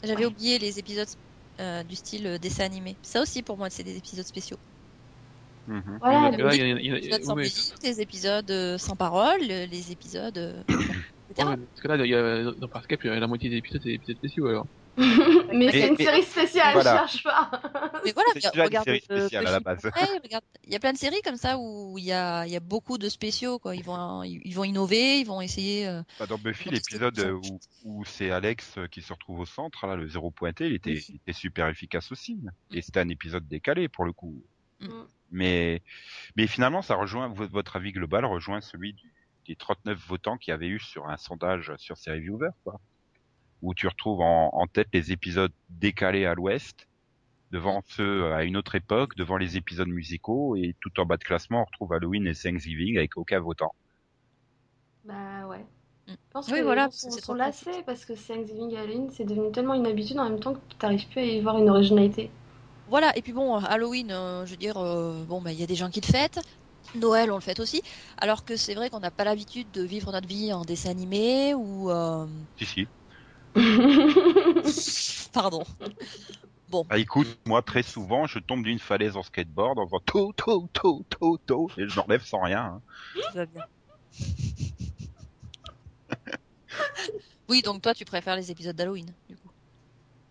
J'avais oublié les épisodes euh, du style euh, dessin animé. Ça aussi, pour moi, c'est des épisodes spéciaux. mhm. Voilà, Les épisodes sans musique, les épisodes sans parole, les épisodes. etc. (coughs) ouais, parce que là, il y a, dans Farscape, il y a la moitié des épisodes, c'est des épisodes spéciaux alors. (laughs) mais c'est une mais- série spéciale, voilà. cherche pas. (laughs) Mais voilà, C'est regarde, déjà une regarde, série euh, spéciale à la Buffy base. Ouais, regarde, il y a plein de séries comme ça où il y a, il y a beaucoup de spéciaux quoi. Ils vont, ils vont innover, ils vont essayer. euh, Bah, dans Buffy, l'épisode où, où c'est Alex euh, qui se retrouve au centre, là, le zéro pointé, il était, Oui. il était super efficace aussi. Et c'était un épisode décalé pour le coup. Mm. Mais, mais finalement, ça rejoint vo- votre avis global rejoint celui du- des 39 votants qu'il y avait eu sur un sondage sur Série Viewer, quoi. Où tu retrouves en, en tête les épisodes décalés à l'ouest, devant ceux à une autre époque, devant les épisodes musicaux, et tout en bas de classement, on retrouve Halloween et Thanksgiving avec aucun votant. Bah ouais. Mm. Je pense Oui, que voilà, les gens parce que sont, lassés parce que Thanksgiving et Halloween, c'est devenu tellement une habitude en même temps que tu n'arrives plus à y voir une originalité. Voilà. Et puis bon, Halloween, euh, je veux dire, euh, bon, bah, il y a des gens qui le fêtent. Noël, on le fête aussi. Alors que c'est vrai qu'on n'a pas l'habitude de vivre notre vie en dessin animé ou. euh, Si, si. (laughs) Pardon. Bon, Bah écoute, moi très souvent, je tombe d'une falaise en skateboard en faisant to to to to to et je m'enlève sans rien. hein. va bien. (laughs) Oui, donc toi, tu préfères les épisodes d'Halloween, du coup.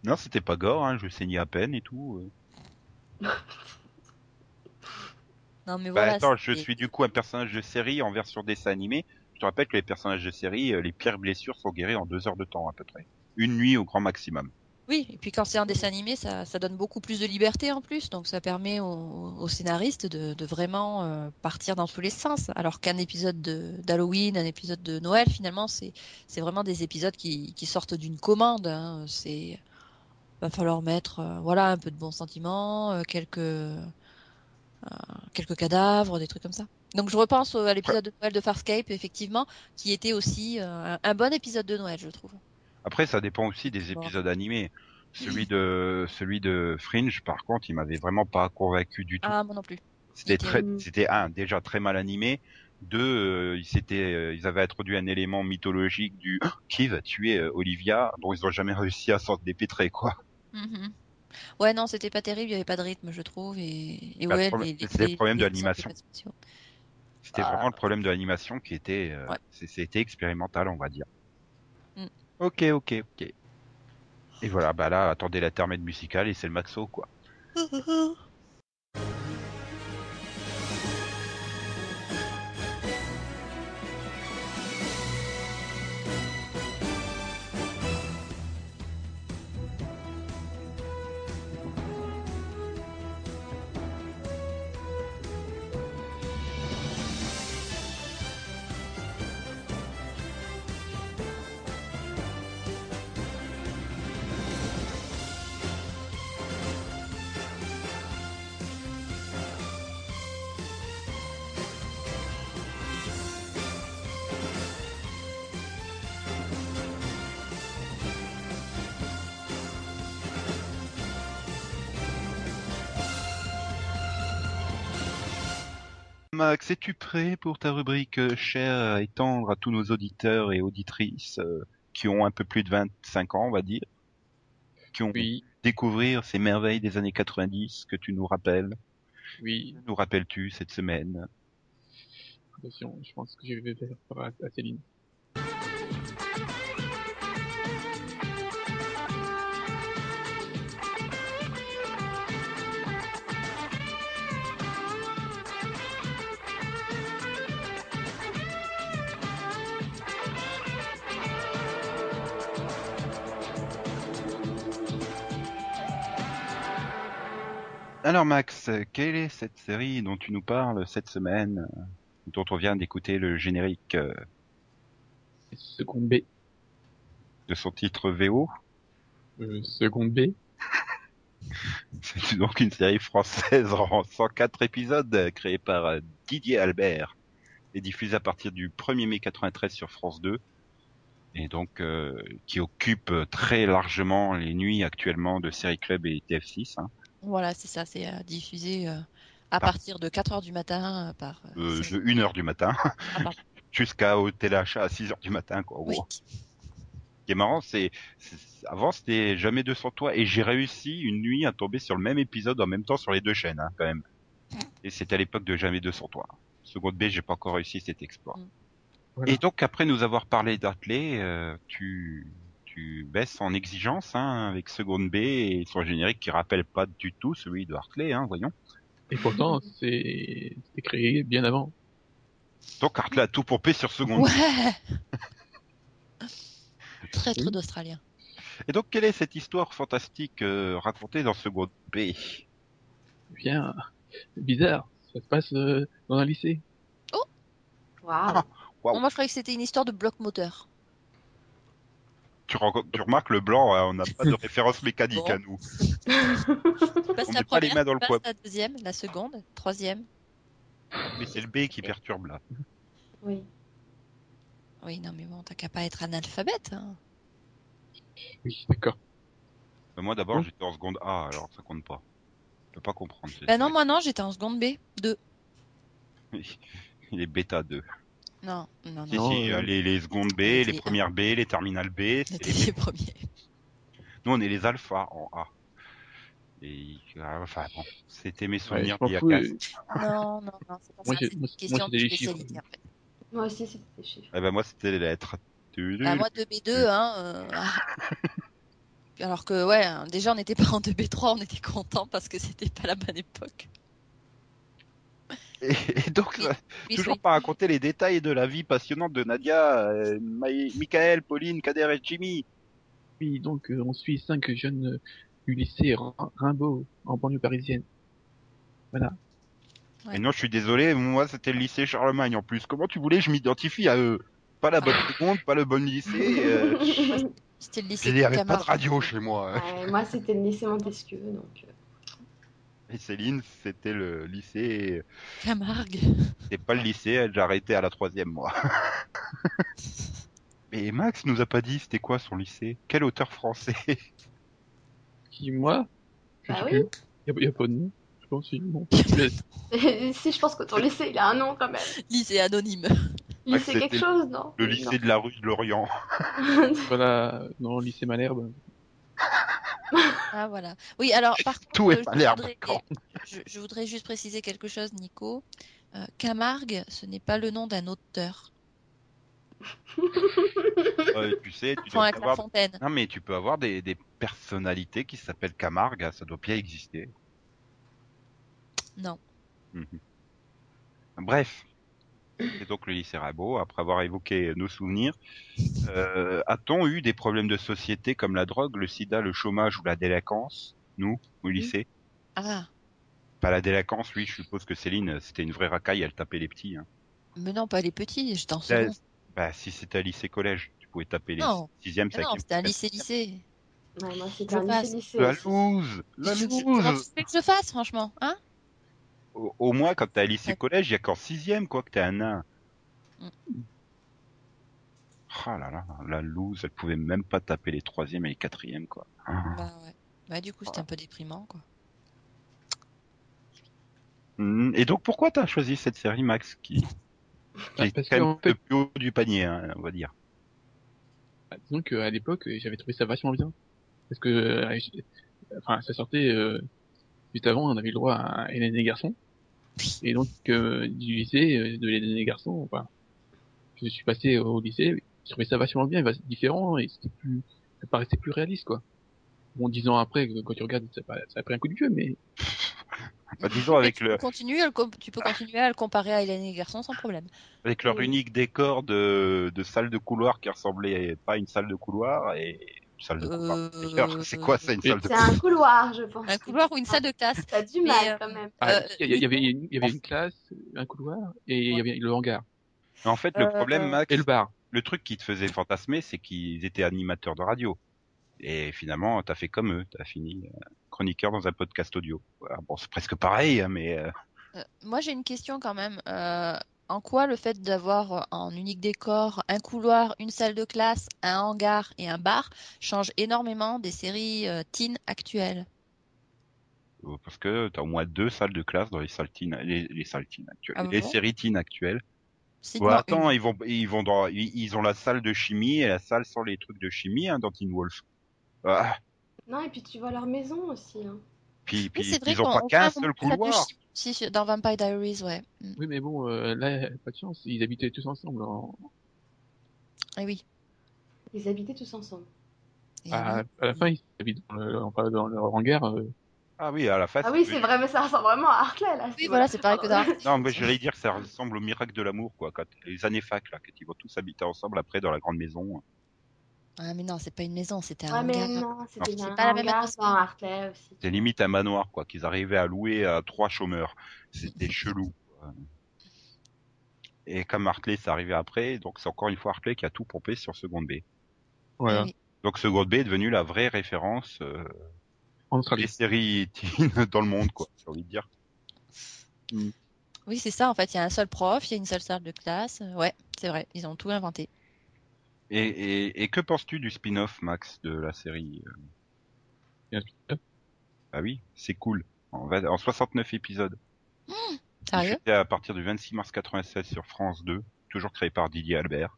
Non, c'était pas gore, hein, je saignais à peine et tout. euh. Non, mais Bah voilà. attends, je suis du coup un personnage de série en version dessin animé. Je te rappelle que les personnages de série, euh, les pires blessures sont guéries en deux heures de temps à peu près. Une nuit au grand maximum. Oui, et puis quand c'est un dessin animé, ça, donne beaucoup plus de liberté en plus, donc ça permet aux, aux scénaristes de, vraiment euh, partir dans tous les sens. Alors qu'un épisode de- d'Halloween, un épisode de Noël, finalement, c'est vraiment des épisodes qui, sortent d'une commande. Hein. C'est va falloir mettre euh, voilà un peu de bons sentiments, euh, quelques quelques cadavres, des trucs comme ça. Donc je repense à l'épisode de Noël de Farscape, effectivement, qui était aussi euh, un, un bon épisode de Noël, je trouve. Après, ça dépend aussi des Bon. épisodes animés. Celui de celui de Fringe, par contre, il m'avait vraiment pas convaincu du tout. Ah, moi non plus. C'était était- très, c'était un déjà très mal animé. Deux, euh, ils euh, ils avaient introduit un élément mythologique du qui va tuer euh, Olivia, dont ils ont jamais réussi à s'en dépêtrer quoi. Mhm. Ouais, non, c'était pas terrible, il y avait pas de rythme, je trouve, et, et Bah, le ouais, problème- les, les, c'était le les- problème de les l'animation. C'était Ah. vraiment le problème de l'animation qui était, euh, Ouais. c'était expérimental, on va dire. Mm. Ok, ok, ok. Et voilà, bah là, attendez l'intermède musical et c'est le maxo quoi. Max, es-tu prêt pour ta rubrique euh, chère à étendre à tous nos auditeurs et auditrices euh, qui ont un peu plus de 25 ans, on va dire, qui ont Oui. découvrir ces merveilles des années 90 que tu nous rappelles? Oui, nous rappelles-tu cette semaine? Attention, je pense que je vais faire à Céline. Alors Max, quelle est cette série dont tu nous parles cette semaine, euh, dont on vient d'écouter le générique euh, Seconde B. de son titre VO Euh, seconde B. (laughs) C'est donc une série française (laughs) en 104 épisodes euh, créée par euh, Didier Albert et diffusée à partir du 1er mai 93 sur France 2 et donc euh, qui occupe très largement les nuits actuellement de Série Club et TF6. Hein. Voilà, c'est ça, c'est euh, diffusé euh, à partir de 4 heures du matin euh, par. euh, Euh, de 1h du matin (laughs) Ah, pardon. (laughs) jusqu'à au téléachat à 6h du matin quoi. en Oui. gros. Ce qui est marrant, c'est c'est- avant c'était jamais 200 toi et j'ai réussi une nuit à tomber sur le même épisode en même temps sur les deux chaînes hein, quand même. Et c'était à l'époque de jamais 200 toi. Seconde B, j'ai pas encore réussi cet exploit. Mm. Voilà. Et donc après nous avoir parlé euh, tu tu baisses en exigence hein, avec Seconde B et son générique qui rappelle pas du tout celui de Hartley, hein, voyons. Et pourtant, c'est créé bien avant. Donc Hartley a tout pompé sur Seconde B. Ouais (laughs) Traître d'Australien. Et donc quelle est cette histoire fantastique euh, racontée dans Seconde B? Bien, c'est bizarre. Ça se passe euh, dans un lycée. Waouh. Waouh. Non, moi, je croyais que c'était une histoire de bloc moteur. Tu, remarques le blanc, hein, on n'a pas de (laughs) référence mécanique Bon. à nous. Tu passes On la met pas les première, mains dans le tu passes la deuxième, la seconde, troisième. Mais c'est le B qui perturbe là. Oui. Oui, non, mais bon, t'as qu'à pas être analphabète. Hein. Oui, d'accord. Euh, Moi d'abord Bon. j'étais en seconde A, alors ça compte pas. Je peux pas comprendre. Bah non, moi non, j'étais en seconde B. 2. (laughs) Il est bêta 2. Non, non, Si, non. Si, euh, les, les secondes B, les les A. premières B, les terminales B, c'est C'était les les premiers. Nous on est les alphas en A. Et euh, enfin bon, c'était mes Ouais, souvenirs y a Non, non, non, c'est pas Moi, ça. C'est une question moi, de les spécialité, en fait. Moi aussi, c'était des chiffres. Eh ben moi c'était les lettres. Bah, moi, 2B2, hein. euh. (laughs) Alors que, ouais, hein, déjà, on n'était pas en 2B3, on était content parce que c'était pas la bonne époque. Et, et donc Oui, Oui, toujours oui. pas raconter les détails de la vie passionnante de Nadia, euh, Maë- Michael, Pauline, Kader et Jimmy. Oui, donc euh, on suit cinq jeunes euh, du lycée Rim- Rimbaud en banlieue parisienne. Voilà. Ouais. Et non, je suis désolé, moi c'était le lycée Charlemagne en plus. Comment tu voulais que je m'identifie à eux? Pas la bonne (laughs) seconde, pas le bon lycée. Euh... C'était le lycée Il n'y avait pas de radio chez moi. Ouais, moi, c'était le lycée Montesquieu, donc. Et Céline, c'était le lycée. Camargue. C'était pas le lycée, elle j'ai arrêté à la troisième moi. (laughs) Mais Max nous a pas dit c'était quoi son lycée Quel auteur français? Qui, moi? Je Bah sais oui. plus. Y a, y a pas de nom. Je pense (laughs) (laughs) si, je pense que ton lycée, il a un nom quand même. Lycée anonyme. Lycée c'était quelque chose, non? Le lycée de la rue de Lorient. voilà, non, lycée Malherbe. Ah, voilà. Oui, alors, par contre, Tout est pas je, voudrais, d'accord. je, je voudrais juste préciser quelque chose, Nico. Euh, Camargue, ce n'est pas le nom d'un auteur. Euh, tu sais, tu dois avoir... Fontaine. Non mais tu peux avoir des, des personnalités qui s'appellent Camargue, ça doit bien exister. Non. Mhm. Bref. C'est donc le lycée Rabot, après avoir évoqué nos souvenirs. Euh, A-t-on eu des problèmes de société comme la drogue, le sida, le chômage ou la délinquance Nous, au lycée? Ah, Pas la délinquance, oui, je suppose que Céline, c'était une vraie racaille, elle tapait les petits. Hein. mais non, pas les petits, j'étais en Là, second. Bah, si c'était un lycée-collège, tu pouvais taper les Non. sixième, Mais non, cinquième. c'était un lycée-lycée. Ouais, moi, c'était Je un passe. lycée lycée. La loose La loose tu veux que je fasse, franchement Hein? Au, au moins, quand t'es à lycée-collège, il y a qu'en sixième, quoi, que t'es un nain. Mm. Ah là là, la loose, elle pouvait même pas taper les troisièmes et les quatrièmes, quoi. Ah. Bah ouais. Bah du coup, c'était un peu déprimant, quoi. Mm. Et donc, pourquoi t'as choisi cette série, Max, qui, (laughs) qui Ah, est quand même fait- le plus haut du panier, hein, on va dire. Bah, disons qu'à l'époque, j'avais trouvé ça vachement bien. Parce que euh, enfin, ça sortait euh, juste avant, on avait le droit à Hélène et les garçons. Et donc, euh, du lycée, euh, de les garçons, enfin, je suis passé au lycée, je trouvais ça vachement bien, va- différent, et c'était plus, ça paraissait plus réaliste, quoi. Bon, dix ans après, quand tu regardes, ça, a- ça a pris un coup de vieux, mais Bah, disons avec tu, le, peux continuer à le com- tu peux continuer à le comparer à Hélène et les garçons sans problème. avec leur Oui. unique décor de, de salle de couloir qui ressemblait pas à une salle de couloir et salle de couloir. Euh, D'ailleurs, c'est quoi ça une salle de C'est un couloir, je pense. Un couloir ou une salle de classe. T'as du mal euh, quand même. ah, Euh, il y, avait, une- il y avait une classe, un couloir, et il y avait le hangar, En fait, le Euh, problème, Max, et le bar. le truc qui te faisait fantasmer, c'est qu'ils étaient animateurs de radio. Et finalement, t'as fait comme eux, t'as fini chroniqueur dans un podcast audio. Voilà, bon, c'est presque pareil, hein, mais euh, Euh, moi, j'ai une question quand même. Euh, en quoi le fait d'avoir en unique décor un couloir, une salle de classe, un hangar et un bar change énormément des séries euh, teen actuelles? Euh, parce que t'as au moins deux salles de classe dans les salles teen, les, les salles teen actuelles, Ah les séries teen actuelles. Ouais, attends, une. ils vont, ils vont dans, ils, ils ont la salle de chimie et la salle sans les trucs de chimie hein, dans Teen Wolf. Ah, Non, et puis tu vois leur maison aussi. Hein. Puis, puis c'est vrai ils ont qu'on pas qu'un seul une salle de couloir. chimie aussi sur- dans Vampire Diaries, ouais. Mm. Oui, mais bon, euh, là, pas de chance, ils habitaient tous ensemble. En... Eh oui. Ils habitaient tous ensemble. Et À, oui. à la fin, ils habitent dans le, dans hangar. euh, Ah oui, à la fin. Ah oui, c'est- c'est vrai, mais ça ressemble vraiment à Hartley là. Oui, voilà, c'est pareil que dans (laughs) Non, mais j'allais dire que ça ressemble au miracle de l'amour, quoi. Quand les années fac, là, quand ils vont tous habiter ensemble après dans la grande maison. Ah, mais non, c'est pas une maison, c'était un mais non, c'était un c'est pas la même hangar atmosphère. dans Hartley aussi. C'est limite un manoir, quoi, qu'ils arrivaient à louer à trois chômeurs. C'était chelou. Et comme Hartley, c'est arrivé après, donc c'est encore une fois Hartley qui a tout pompé sur Second B. voilà, Eh oui. Donc Second B est devenu la vraie référence euh, en des Australie. séries teen (laughs) dans le monde, quoi, j'ai envie de dire. Oui, c'est ça, en fait. Il y a un seul prof, il y a une seule salle de classe. Ouais, c'est vrai, ils ont tout inventé. Et, et, et que penses-tu du spin-off, Max, de la série euh? Ah oui, c'est cool. En, vingt- en 69 épisodes. Sérieux? Diffusé à partir du 26 mars 96 sur France 2, toujours créé par Didier Albert.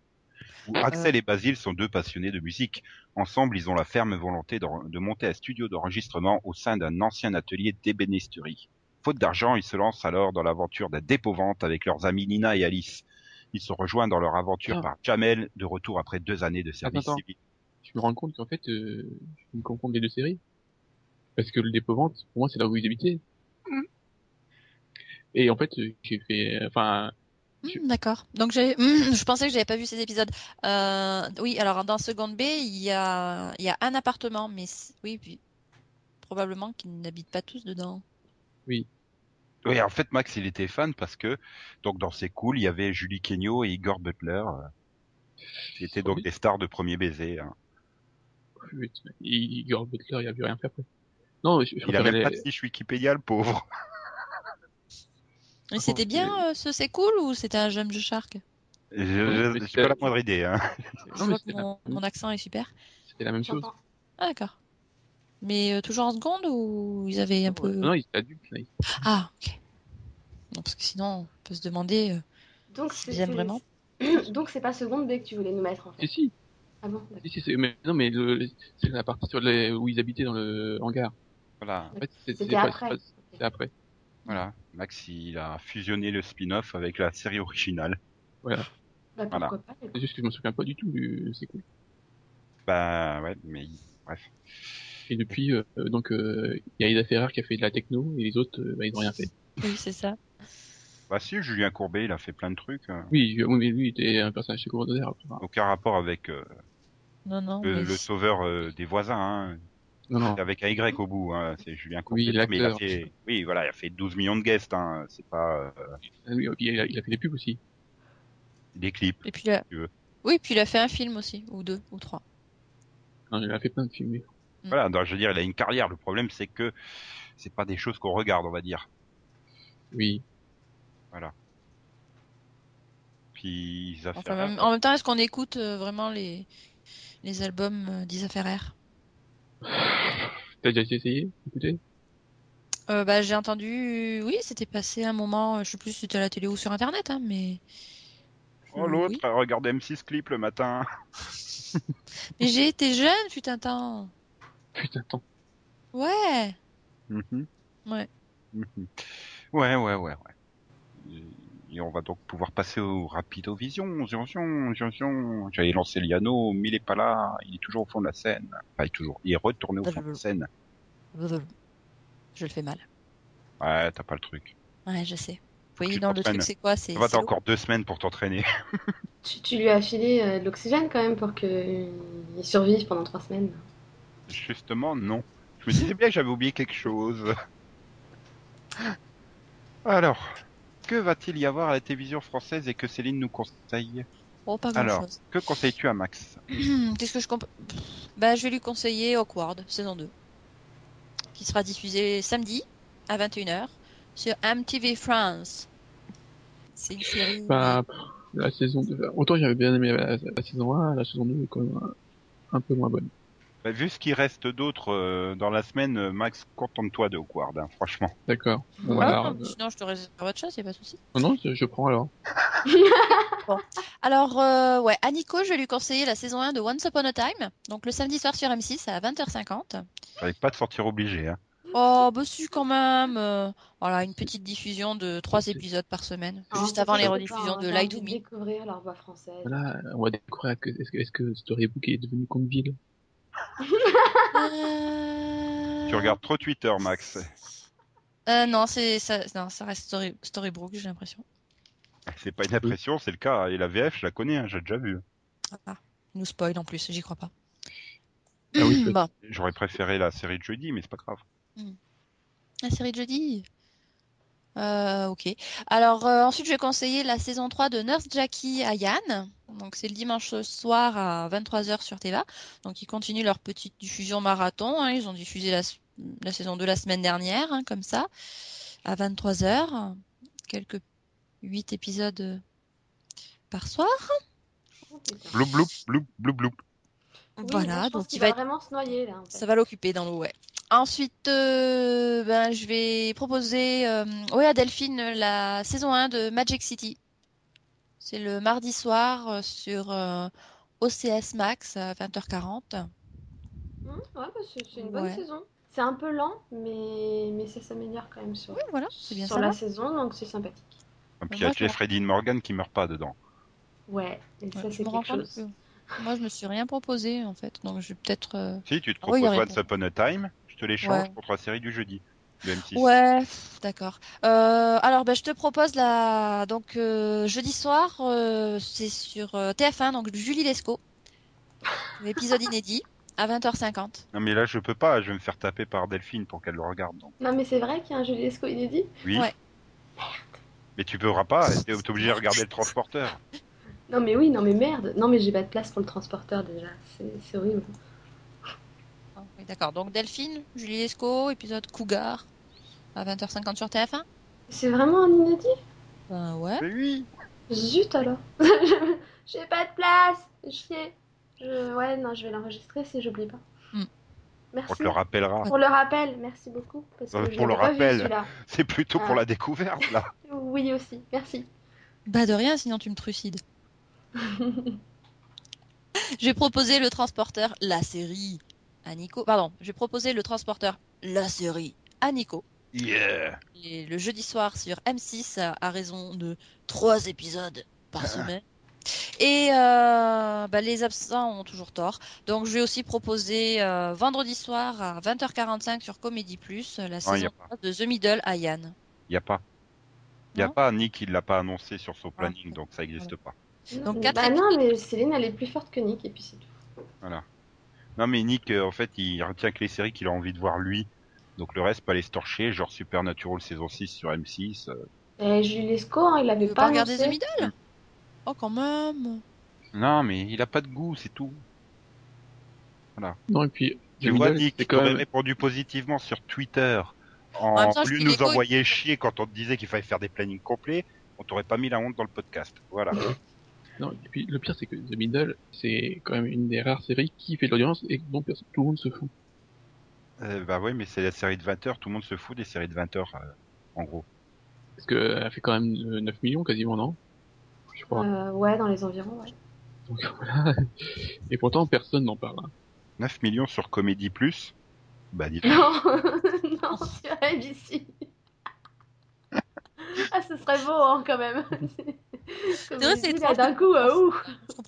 Où Euh. Axel et Basile sont deux passionnés de musique. Ensemble, ils ont la ferme volonté de, de monter un studio d'enregistrement au sein d'un ancien atelier d'ébénisterie. Faute d'argent, ils se lancent alors dans l'aventure d'un dépôt-vente avec leurs amis Nina et Alice. Ils sont rejoints dans leur aventure Ah. par Jamel, de retour après deux années de service Attends, attends. civil. Je me rends compte qu'en fait, euh, je me confonds les deux séries. Parce que le dépôt-vente, pour moi, c'est là où ils habitaient. Et en fait, euh, j'ai fait, enfin, Je- Hmm, D'accord. Donc j'ai, hmm, je pensais que j'avais pas vu ces épisodes. Euh, oui, alors dans Seconde B, il y a, il y a un appartement, mais oui, puis probablement qu'ils n'habitent pas tous dedans. Oui, en fait, Max, il était fan parce que, donc, dans C'est Cool, il y avait Julie Kenyo et Igor Butler, euh, qui étaient donc Oui. des stars de premier baiser. hein. putain, Igor Butler, il a vu rien fait après. Non, je, je Il a même pas les- de fiche Wikipédia, le pauvre. Et c'était bien, euh, ce c'est cool ou c'était un Jump the Shark? Je- c'était- pas la moindre idée. Hein. Non, mais mon, mon accent est super. c'était la même chose. Ah d'accord. Mais euh, toujours en seconde ou ils avaient un peu... non, il était adulte, là. il- Ah, ok. Non, parce que sinon, on peut se demander... euh, Donc c'est J'aime c'est- vraiment. (coughs) Donc c'est pas seconde B que tu voulais nous mettre en fait. Si, si, Ah bon, si, si, c'est- mais, non, mais le, c'est la partie sur les, où ils habitaient dans le hangar. Voilà, En fait, c'est- C'était après. c'est pas- C'est après. voilà. Max, il a fusionné le spin-off avec la série originale. Bah, Voilà. pourquoi pas C'est juste que je me souviens pas du tout du, c'est cool. Bah, ouais, mais bref. Et depuis, euh, euh, donc, euh, il y a Ida Ferrer qui a fait de la techno et les autres, euh, bah, ils ont rien fait. Oui, c'est ça. Bah si, Julien Courbet, il a fait plein de trucs. hein. Oui, oui, mais lui, il était un personnage secondaire. Aucun rapport avec euh, Non, non. le, mais- le sauveur euh, des voisins. Hein. non, non. C'est avec un Y au bout. Hein. C'est Julien Courbet. Oui, mais il a fait, oui, voilà, il a fait 12 millions de guests. Hein. C'est pas euh, Ah oui, il a, il a fait des pubs aussi. des clips. Et puis là... tu veux. Oui, puis il a fait un film aussi, ou deux, ou trois. Non, il a fait plein de films. Mm. Voilà, donc, je veux dire, il a une carrière. Le problème, c'est que c'est pas des choses qu'on regarde, on va dire. Oui. Puis Enfin, fait- même- en même temps, est-ce qu'on écoute euh, vraiment les, les albums euh, d'Isa Ferrer? T'as déjà essayé Écoutez euh, bah, J'ai entendu, oui, c'était passé un moment, je sais plus si c'était à la télé ou sur Internet, hein, mais... Oh, l'autre, Oui. elle regardait M6 Clip le matin. (laughs) Mais j'ai été jeune, putain, temps. Putain, attends. Ouais. Ouais. Ouais, ouais, ouais, ouais. Et- on va donc pouvoir passer au Rapido Vision. Vision, Vision. J'avais lancé Liano, mais il est pas là. Il est toujours au fond de la scène. Enfin, il est toujours. Il est retourné au fond de la scène. Je le fais mal. Ouais, t'as pas le truc. Ouais, je sais. Oui, tu non, le truc, c'est quoi? C'est Ça va, c'est t'as encore deux semaines pour t'entraîner. Tu, tu lui as filé euh, de l'oxygène quand même pour qu'il survive pendant trois semaines. Justement, non. Je me disais bien que j'avais oublié quelque chose. Alors, que va-t-il y avoir à la télévision française et que Céline nous conseille Oh, pas Alors. grand-chose. Que conseilles-tu à Max (clears throat) Qu'est-ce que je comp... Bah, je vais lui conseiller Awkward, saison 2. Qui sera diffusée samedi à 21h sur MTV France. C'est une série. Bah, la saison 2, autant j'avais bien aimé la, la saison 1, la saison 2 est quand même un, un peu moins bonne. Bah, Vu ce qui reste d'autres euh, dans la semaine, euh, Max, contente-toi de Awkward, hein, franchement. D'accord. Bon, Ouais, alors, non, sinon, je te réserve autre chose, y a pas de souci. euh, non, je, je prends alors. (laughs) Alors, euh, ouais, à Nico, je vais lui conseiller la saison 1 de Once Upon a Time. Donc, le samedi soir sur M6 à 20h50. Fallait pas te sortir obligé. Hein. Oh, bah si, quand même. euh, voilà, une petite diffusion de trois épisodes par semaine. Ah, Juste avant les rediffusions de Light to de Me. découvrir leur voix française. Voilà, on va découvrir que, est-ce que, est-ce que Storybook est devenu Conville Euh, Tu regardes trop Twitter, Max. Euh, non, c'est ça, non, ça reste Story, Storybrooke, j'ai l'impression. C'est pas une impression, c'est le cas. Et la VF, je la connais, hein, j'ai déjà vu. Ah, il nous spoil en plus, j'y crois pas. Ah oui, (clears throat) bon, J'aurais préféré la série de jeudi, mais c'est pas grave. la série de jeudi? Euh, ok. Alors euh, ensuite, je vais conseiller la saison 3 de Nurse Jackie à Yann. Donc c'est le dimanche soir à 23h sur TVA. Donc ils continuent leur petite diffusion marathon. hein. Ils ont diffusé la, la saison 2 la semaine dernière, hein, comme ça, à 23h. Quelques 8 épisodes par soir. Bloup, bloup, bloup, bloup, bloup. Oui, voilà, donc il va être vraiment se noyer là. En fait. Ça va l'occuper dans l'eau, ouais. Ensuite, euh, ben, je vais proposer euh, ouais, à Delphine la saison 1 de Magic City. C'est le mardi soir euh, sur euh, OCS Max à 20h40. Hum, ouais, bah, c'est une bonne Ouais. saison. C'est un peu lent, mais, mais ça s'améliore quand même sur, Oui, voilà, c'est bien sur ça. la saison, donc c'est sympathique. Et puis il y a je Jeffrey Dean Morgan qui meurt pas dedans. Ouais, et Ouais, ça je c'est quelque chose. que moi, je me suis rien proposé en fait, donc je vais peut-être. Si, tu te Ah proposes a Once. Upon a Time, je te l'échange Ouais. contre la série du jeudi. De M6. Ouais, d'accord. Euh, alors, ben, je te propose la donc euh, jeudi soir, euh, c'est sur euh, TF1, donc Julie Lescaut, l'épisode inédit à 20h50. Non mais là je peux pas, je vais me faire taper par Delphine pour qu'elle le regarde. Donc. Non, mais c'est vrai qu'il y a un Juliesco inédit? Oui. Ouais. Mais tu pourras pas, t'es obligé de regarder le transporteur. Non, mais oui, non, mais merde. Non, mais j'ai pas de place pour le transporteur déjà. C'est horrible. Oui, d'accord. Donc Delphine, Julie Lescaut, épisode Cougar à 20h50 sur TF1. C'est vraiment un inédit? Ben ouais. Mais oui. Zut alors. (laughs) j'ai pas de place. Chier. Je... Ouais, non, je vais l'enregistrer si j'oublie pas. Hmm. Merci. On te le rappellera. Pour le rappel, merci beaucoup. Parce que Euh, pour le rappel. C'est plutôt pour Ah. la découverte là. (laughs) Oui aussi, merci. Bah de rien, sinon tu me trucides. (laughs) Je vais proposer le transporteur, la série à Nico. Pardon, je vais proposer le transporteur, la série à Nico. Yeah. Et le jeudi soir sur M6 à, à raison de trois épisodes par semaine. Et euh, bah, les absents ont toujours tort. Donc je vais aussi proposer euh, vendredi soir à 20h45 sur Comédie Plus la Ah, a saison. 3 de The Middle à Yann. Y a pas. Y a Non pas Nick, il l'a pas annoncé sur son Ah, planning, donc ça existe pas. Donc, Non, quatre bah non, mais Céline, elle est plus forte que Nick, et puis c'est tout. Non mais Nick, euh, en fait, il retient que les séries qu'il a envie de voir lui. Donc le reste, pas les se torcher, genre Supernatural saison 6 sur M6. euh. Et Julie Lescaut, hein, il avait pas pas regarder annoncé. The Middle? Oh quand même Non mais il a pas de goût, c'est tout. Non, et puis, Tu vois Nick, quand aurais même, répondu positivement sur Twitter. En, temps, de nous envoyer chier quand on te disait qu'il fallait faire des plannings complets, on t'aurait pas mis la honte dans le podcast. Voilà. (laughs) non, et puis, le pire, c'est que The Middle, c'est quand même une des rares séries qui fait de l'audience et dont personne- tout le monde se fout. Euh, bah ouais, mais c'est la série de 20 heures, tout le monde se fout des séries de 20 heures, euh, en gros. Parce que, euh, fait quand même euh, 9 millions quasiment, non? Je crois. Euh, ouais, dans les environs, ouais. Donc, (laughs) voilà. Et pourtant, personne n'en parle. hein. 9 millions sur Comédie Plus? Bah dis donc. Non, (laughs) non, sur ABC. (laughs) ah, ce serait beau, hein, quand même. (laughs) Comme vrai, je c'est d'un coup, euh.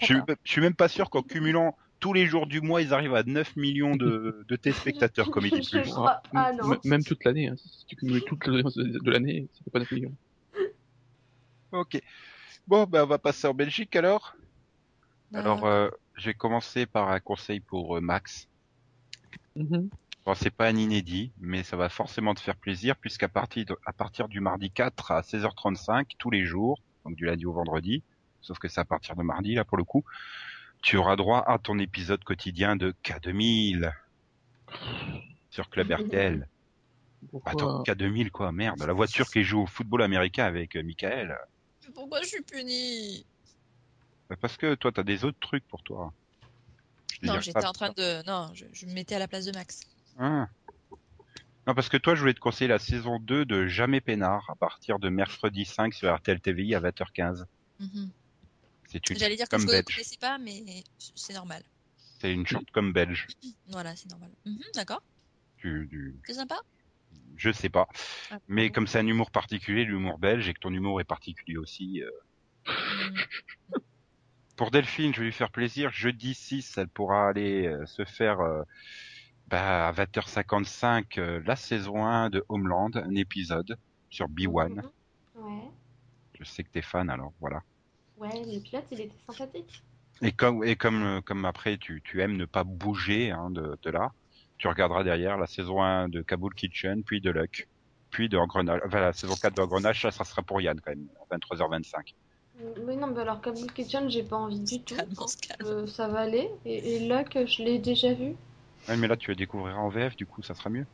Je suis, je suis même pas sûr qu'en cumulant tous les jours du mois, ils arrivent à 9 millions de, de téléspectateurs (laughs) Comédie Je- Plus. crois- ah, non. Même toute l'année, hein. si tu cumules toute l'audience de de l'année, ça fait pas 9 millions. (laughs) Ok. Bon, bah on va passer en Belgique alors. Bah, Alors, euh, je vais commencer par un conseil pour euh, Max. Mhm. Bon, c'est pas un inédit, mais ça va forcément te faire plaisir puisqu'à partir de- à partir du mardi 4 à 16h35 tous les jours, donc du lundi au vendredi, sauf que c'est à partir de mardi là pour le coup, tu auras droit à ton épisode quotidien de K2000 sur Club RTL. Pourquoi Attends, K2000 quoi, merde, la voiture qui joue au football américain avec euh, Michael. Mais pourquoi je suis punie Bah, Parce que toi t'as des autres trucs pour toi. Je Non, j'étais en train de. Non, je, je me mettais à la place de Max. Ah. Non, parce que toi, je voulais te conseiller la saison 2 de Jamais Peinard à partir de mercredi 5 sur RTL TVI à 20h15. Mhm. C'est une J'allais dire que je ne connaissais pas, mais c'est normal. C'est une chante comme belge. (clears throat) Voilà, c'est normal. Mhm, D'accord, Du, du... c'est sympa? Je sais pas. Ah, Mais bon. comme c'est un humour particulier, l'humour belge, et que ton humour est particulier aussi. euh, Mhm. Pour Delphine, je vais lui faire plaisir. Jeudi 6, elle pourra aller euh, se faire euh, bah, à 20h55 euh, la saison 1 de Homeland, un épisode sur B1. Mhm. Ouais. Je sais que t'es fan, alors voilà. Ouais, le pilote, il était sympathique. Et comme et comme euh, comme après tu tu aimes ne pas bouger hein, de de là, tu regarderas derrière la saison 1 de Kabul Kitchen, puis de Luck, puis de Engrenage. Enfin la saison 4 de Engrenage, ça, ça sera pour Yann quand même, à 23h25. Oui, non, mais alors, Kabul Kitchen, j'ai pas envie du tout. Calme, calme. Euh, ça va aller. Et, et Luck, je l'ai déjà vu. Ouais, mais là tu le découvriras en VF, du coup ça sera mieux.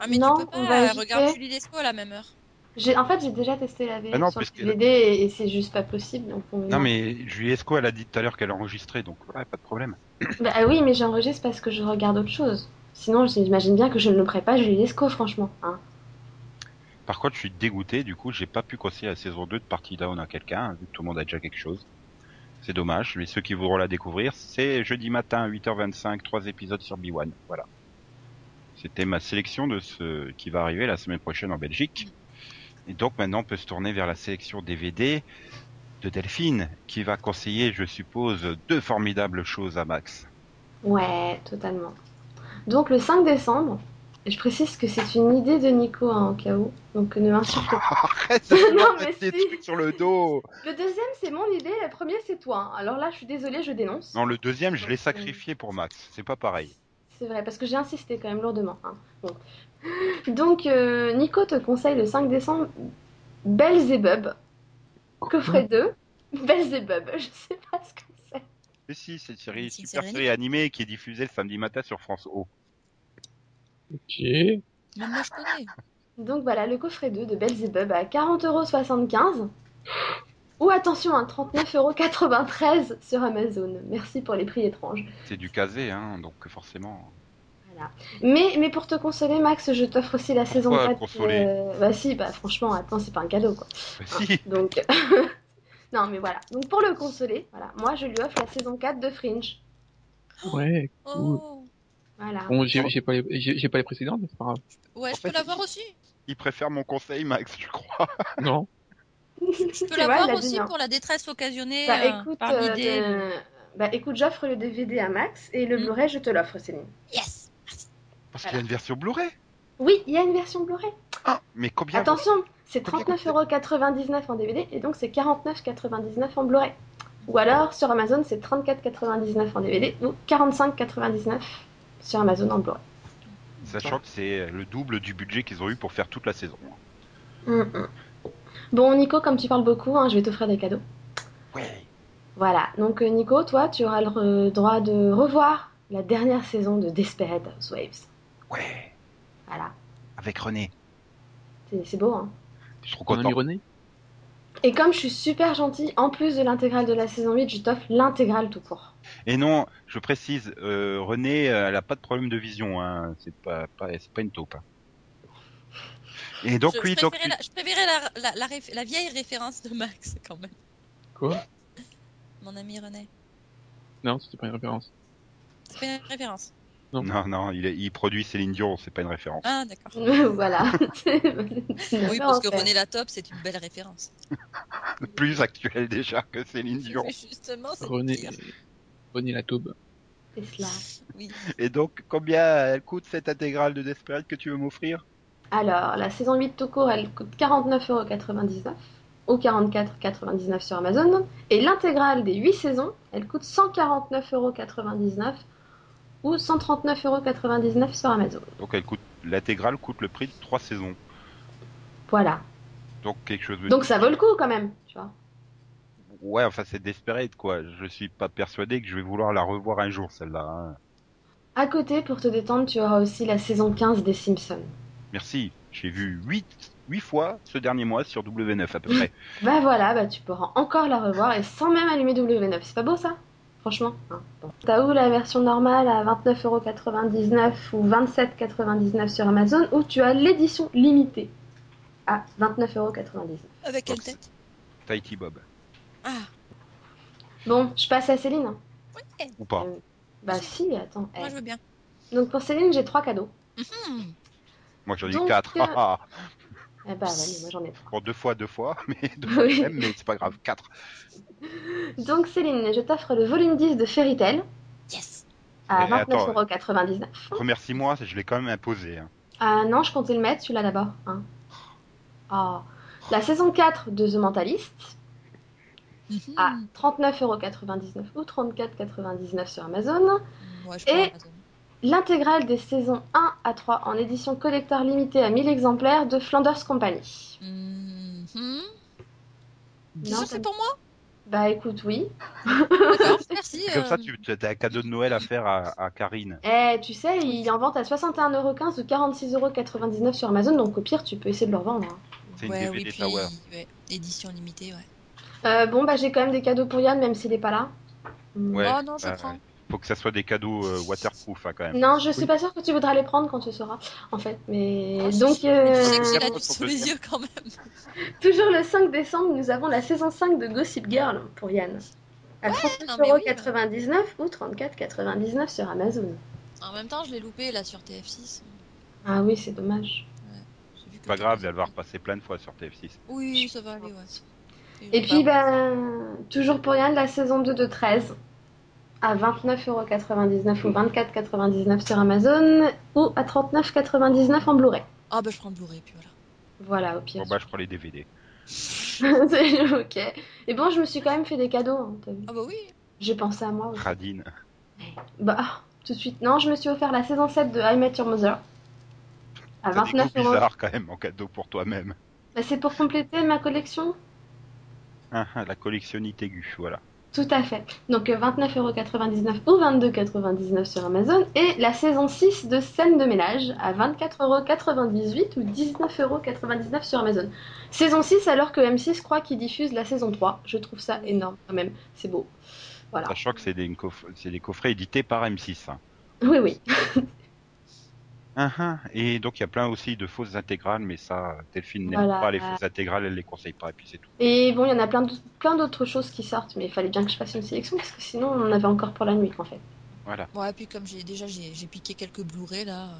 Ah, mais Non, tu peux on pas va euh, Julie Lescaut à la même heure. J'ai, en fait, j'ai déjà testé la VF Ah non, sur le puisque- DVD et, et c'est juste pas possible. Donc on- Non mais Julie Esco, elle a dit tout à l'heure qu'elle enregistrait, donc ouais, pas de problème. Bah ah oui, mais j'enregistre parce que je regarde autre chose. Sinon, j'imagine bien que je ne le pas Julie Lescaut, franchement. Hein. Par contre, je suis dégoûté, du coup, j'ai pas pu conseiller la saison 2 de Party Down à quelqu'un, vu que tout le monde a déjà quelque chose. C'est dommage, mais ceux qui voudront la découvrir, c'est jeudi matin, 8h25, trois épisodes sur B1. Voilà. C'était ma sélection de ce qui va arriver la semaine prochaine en Belgique. Et donc maintenant, on peut se tourner vers la sélection DVD de Delphine, qui va conseiller, je suppose, deux formidables choses à Max. Ouais, totalement. Donc le 5 décembre, je précise que c'est une idée de Nico hein, au cas où, donc ne m'insulte pas. (laughs) Arrête (laughs) Non, mais mettre des si. trucs sur le dos Le deuxième, c'est mon idée, le premier, c'est toi. hein. Alors là, je suis désolée, je dénonce. Non, le deuxième, je l'ai sacrifié pour Max. C'est pas pareil. C'est vrai, parce que j'ai insisté quand même lourdement. hein. Bon. (laughs) Donc, euh, Nico te conseille le 5 décembre Belzebub, coffret 2. Belzebub, je sais pas ce que c'est. Mais si, c'est une série, super série série animée qui est diffusée le samedi matin sur France O. Ok. Même moi, je connais. Donc voilà, le coffret 2 de Belzebub à 40,75€. Ou attention, à 39,93€ sur Amazon. Merci pour les prix étranges. C'est du casé, hein, donc forcément. Voilà. Mais, mais pour te consoler, Max, je t'offre aussi la saison Pourquoi 4. consoler euh, Bah si, bah franchement, attends, c'est pas un cadeau quoi. Bah, Hein, si, donc, (laughs) non mais voilà. Donc pour le consoler, voilà, moi je lui offre la saison 4 de Fringe. Ouais, cool. Oh. Voilà. Bon, j'ai j'ai pas, pas les précédentes, mais c'est pas grave. Ouais, En je peux fait, l'avoir aussi. il préfère mon conseil, Max, je crois. (laughs) Non. Je peux l'avoir il a dit aussi pour la détresse occasionnée Bah euh, écoute, par euh, l'idée. bah écoute, j'offre le DVD à Max et le Mm. Blu-ray je te l'offre, Céline. Yes. Parce qu'il y a une version Blu-ray. Oui, il y a une version Blu-ray. Ah, mais combien Attention, c'est Combien 39,99€ en DVD et donc c'est 49,99€ en Blu-ray. Ou alors sur Amazon c'est 34,99€ en DVD ou 45,99€ sur Amazon en Blu-ray. Sachant que c'est le double du budget qu'ils ont eu pour faire toute la saison. Mm, mm. Bon Nico, comme tu parles beaucoup, hein, je vais t'offrir des cadeaux. Ouais. Voilà, donc euh, Nico, toi tu auras le re- droit de revoir la dernière saison de Desperate Housewives. Ouais. Voilà, Avec René. c'est c'est beau hein. Je suis trop René? Et comme je suis super gentille, en plus de l'intégrale de la saison 8, je t'offre l'intégrale tout court. Et non, je précise, euh, René, euh, elle a pas de problème de vision, hein. C'est pas, pas, c'est pas une taupe. hein. Et donc je, oui, je donc préférais, la, je préférais la, la, la, réf- la vieille référence de Max quand même. Quoi? Mon ami René. Non, c'était pas une référence. C'est pas une référence. Non. Non, non, il, est- il produit Céline Dion, c'est pas une référence. Ah, d'accord. (laughs) voilà. (laughs) Oui, parce que René Latop, c'est une belle référence. (laughs) Plus actuel déjà que Céline Dion. Justement, c'est René. René la taube. Tesla. Oui. Et donc, combien elle coûte cette intégrale de Desperate que tu veux m'offrir? Alors, la saison 8 tout court, elle coûte 49,99€ ou 44,99€ sur Amazon. Et l'intégrale des 8 saisons, elle coûte 149,99€ ou 139,99€ sur Amazon. Donc, elle coûte l'intégrale coûte le prix de trois saisons. Voilà. Donc, quelque chose de Donc ça vaut le coup quand même, tu vois. Ouais, enfin, c'est Desperate, quoi. Je suis pas persuadé que je vais vouloir la revoir un jour, celle-là. hein. À côté, pour te détendre, tu auras aussi la saison 15 des Simpsons. Merci. J'ai vu 8, huit fois ce dernier mois sur W9 à peu près. (laughs) Bah voilà, bah tu pourras encore la revoir et sans même allumer W9. C'est pas beau ça? Franchement. hein. Bon. T'as où la version normale à 29,99€ ou 27,99€ sur Amazon ou tu as l'édition limitée à 29,99€. Avec quelle tête Tahiti Bob. Ah, Bon, je passe à Céline. Ou pas. Euh, Bah si, attends. moi eh. je veux bien. Donc pour Céline, j'ai trois cadeaux. Hmm. Moi, j'en ai donc, (laughs) 4. Eh bah ouais, mais moi j'en ai trois. Bon, deux fois, deux fois, (laughs) mais deux (laughs) fois Oui. même, mais c'est pas grave. 4. Donc Céline, je t'offre le volume 10 de Fairy Tail Yes. à Mais attends, 29,99€. Remercie-moi, je l'ai quand même imposé. hein. Ah non, je comptais le mettre, celui-là d'abord. Hein. Ah. La saison 4 de The Mentalist Mhm. à 39,99€ ou 34,99€ sur Amazon. Moi je Et- Amazon. L'intégrale des saisons 1 à 3 en édition collector limitée à 1000 exemplaires de Flanders Company. Mhm. T'es Non, c'est pour moi Bah écoute, oui. (laughs) Merci. Comme ça, euh, tu as un cadeau de Noël à faire à, à Karine. Eh, tu sais, il en vente à 61,15€ ou 46,99€ sur Amazon, donc au pire, tu peux essayer de le revendre. hein. C'est une ouais, DVD oui, puis, Tower. ouais, édition limitée, ouais. Euh, bon, bah j'ai quand même des cadeaux pour Yann, même s'il est pas là. Ouais, oh non, je bah, prends. Faut que ça soit des cadeaux euh, waterproof hein, quand même. Non, je suis Oui. pas sûre que tu voudras les prendre quand tu sauras, en fait. Mais Oh, donc, euh, j'ai la euh, nuit sous les yeux quand même. (laughs) toujours le 5 décembre, nous avons la saison 5 de Gossip Girl pour Yann. À non, mais oui, 39,99€ ou 34,99€ sur Amazon. En même temps, je l'ai loupé là sur TF6. Ah oui, c'est dommage. Que C'est pas grave, passé. elle va repasser plein de fois sur TF6. Oui, ça va aller, ouais. Et puis, bah, ben, toujours pour Yann, la saison 2 de 13 à 29,99€ ou 24,99€ sur Amazon ou à 39,99€ en Blu-ray. Ah bah je prends le Blu-ray, puis voilà. Voilà, au pire. Bon bah je prends les DVD. C'est- (laughs) ok. Et bon, je me suis quand même fait des cadeaux. hein, t'as vu. Ah bah oui. J'ai pensé à moi aussi. Radine. Bah, ah, tout de suite. Non, je me suis offert la saison 7 de I Met Your Mother. À T'as des 29 goûts euros. bizarres quand même en cadeau pour toi-même. Bah, c'est pour compléter ma collection Hein, hein, la collectionnite aiguë, voilà. Tout à fait. Donc euh, 29,99€ ou 22,99€ sur Amazon. Et la saison 6 de Scène de ménage à 24,98€ ou 19,99€ sur Amazon. Saison 6 alors que M6 croit qu'il diffuse la saison 3. Je trouve ça énorme quand même. C'est beau. Voilà. Sachant que c'est des, coff- des coffrets édités par M6. hein. Oui, oui. (laughs) Hein, hein. Et donc il y a plein aussi de fausses intégrales, mais ça, Delphine n'aime Voilà. pas les fausses intégrales, elle les conseille pas, et puis c'est tout. Et bon, il y en a plein d'autres- plein d'autres choses qui sortent, mais il fallait bien que je fasse une sélection parce que sinon on en avait encore pour la nuit en fait. Voilà. Bon, et puis comme j'ai déjà j'ai j'ai piqué quelques Blu-ray là,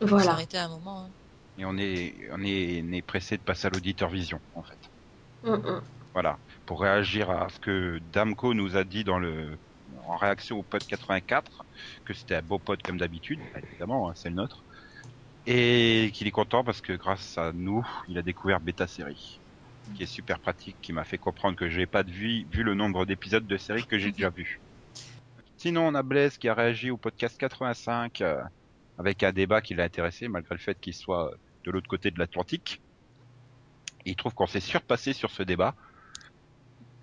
j'ai Voilà. arrêté à un moment. hein. Et on est, on est, on est pressé de passer à l'auditeur vision, en fait. Mm, mm. Voilà. Pour réagir à ce que Damco nous a dit dans le, en réaction au pod 84, que c'était un beau pod comme d'habitude, évidemment, hein, c'est le nôtre. Et qu'il est content parce que grâce à nous, il a découvert Beta Série. Qui est super pratique, qui m'a fait comprendre que j'ai pas de vie, vu le nombre d'épisodes de série que j'ai déjà vu. Sinon, on a Blaise qui a réagi au podcast 85, euh, avec un débat qui l'a intéressé, malgré le fait qu'il soit de l'autre côté de l'Atlantique. Il trouve qu'on s'est surpassé sur ce débat.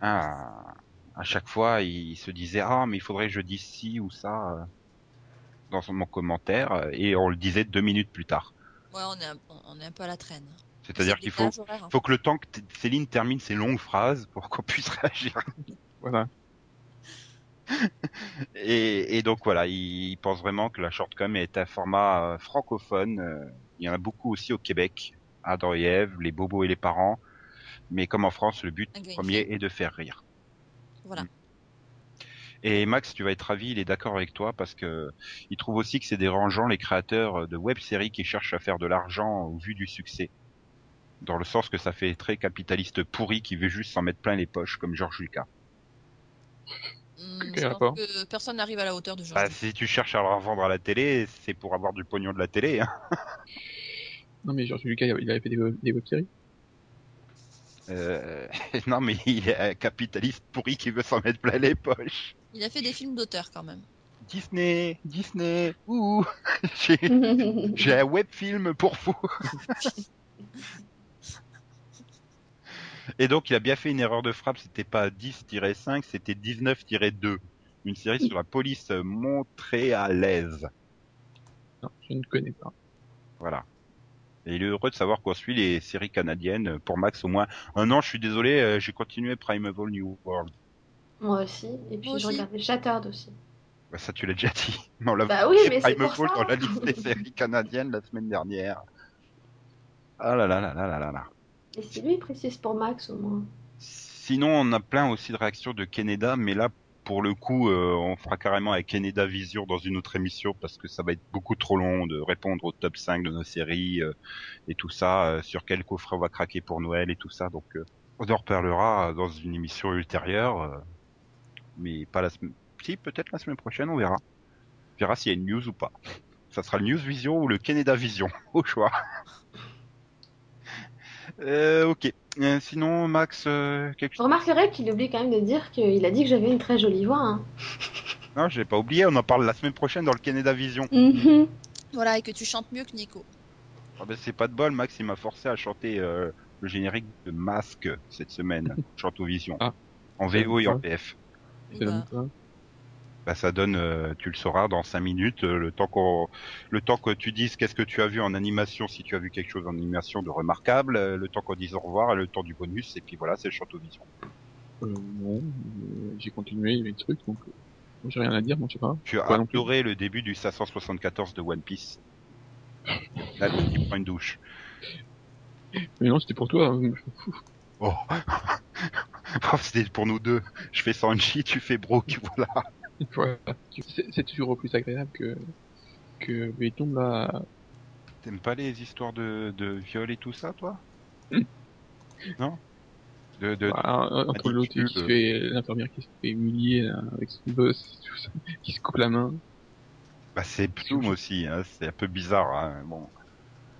Ah, à chaque fois, il se disait ah mais il faudrait que je dise ci ou ça euh, dans son- mon commentaire, euh, et on le disait deux minutes plus tard. Ouais, on est un, on est un peu à la traîne. C'est-à-dire C'est qu'il faut, horaire, hein. faut que le temps que Céline termine ses longues phrases pour qu'on puisse (laughs) réagir. Voilà. (laughs) Et, et donc voilà, il, il pense vraiment que la shortcom est un format euh, francophone. euh, il y en a beaucoup aussi au Québec, et Ève, les bobos et les parents. Mais comme en France, le but premier est de faire rire. Voilà. Et Max, tu vas être ravi, il est d'accord avec toi parce que il trouve aussi que c'est dérangeant les créateurs de web-séries qui cherchent à faire de l'argent au vu du succès. Dans le sens que ça fait très capitaliste pourri qui veut juste s'en mettre plein les poches comme George Lucas. Je pense que personne n'arrive à la hauteur de Bah, Georges. si tu cherches à le revendre à la télé, c'est pour avoir du pognon de la télé. Hein. (laughs) Non, mais Georges Lucas, il avait fait des, des web-séries. Euh, (laughs) non mais il est un capitaliste pourri qui veut s'en mettre plein les poches. Il a fait des films d'auteur quand même. Disney, Disney, ouh, (laughs) (laughs) j'ai un web film pour vous. (laughs) Et donc il a bien fait une erreur de frappe, c'était pas 10-5, c'était 19-2. Une série sur la police montréalaise. Non, je ne connais pas. Voilà. Et il est heureux de savoir qu'on suit les séries canadiennes pour Max au moins un an. Je suis désolé, euh, j'ai continué Primeval New World. Moi aussi. Et puis Moi je aussi. regardais Shattered aussi. Bah, ça tu l'as déjà dit. (laughs) Mais on l'a Bah oui, fait mais c'est pour ça. dans la liste des séries canadiennes la semaine dernière. Ah là là là là là là là. Et c'est lui précise pour Max au moins. Sinon, on a plein aussi de réactions de Canada, mais là, pour le coup, euh, on fera carrément avec Canada Vision dans une autre émission parce que ça va être beaucoup trop long de répondre au top 5 de nos séries euh, et tout ça, euh, sur quel coffret on va craquer pour Noël et tout ça. Donc, euh, on en reparlera dans une émission ultérieure, euh, mais pas la semaine. Si, peut-être la semaine prochaine, on verra. On verra s'il y a une news ou pas. Ça sera le News Vision ou le Canada Vision, (laughs) au choix. Euh, ok. Euh, sinon, Max, euh, quelque Je chose remarquerai qu'il oublie quand même de dire qu'il a dit que j'avais une très jolie voix. Hein. (laughs) Non, j'ai pas oublié, on en parle la semaine prochaine dans le Canada Vision. Mhm. Voilà, et que tu chantes mieux que Nico. Ah ben, c'est pas de bol, Max, il m'a forcé à chanter euh, le générique de Masque cette semaine, (laughs) Chanto Vision. Ah. En VO et en PF. Ça Bah, Bah ça donne, euh, tu le sauras dans 5 minutes, euh, le temps qu'on, le temps que tu dises qu'est-ce que tu as vu en animation, si tu as vu quelque chose en animation de remarquable, euh, le temps qu'on dise au revoir, et le temps du bonus, et puis voilà, c'est le Chanto Vision. euh, Non, euh, j'ai continué les trucs, donc euh, j'ai rien à dire, moi je sais pas. Tu as adoré le début du 574 de One Piece. Là, il prend une douche. Mais non, c'était pour toi. hein, je m'en fous. Oh. (laughs) Oh, C'était pour nous deux. Je fais Sanji, tu fais Brooke, (laughs) voilà. Voilà. C'est toujours plus agréable que que Béton là. T'aimes pas les histoires de, de viol et tout ça, toi Hmm. Non de, de, entre l'autre qui se attitude. fait l'infirmière qui se fait humilier là, avec son boss, tout ça, (laughs) qui se coupe la main. Bah, c'est Psoum aussi, hein, c'est un peu bizarre, hein, bon.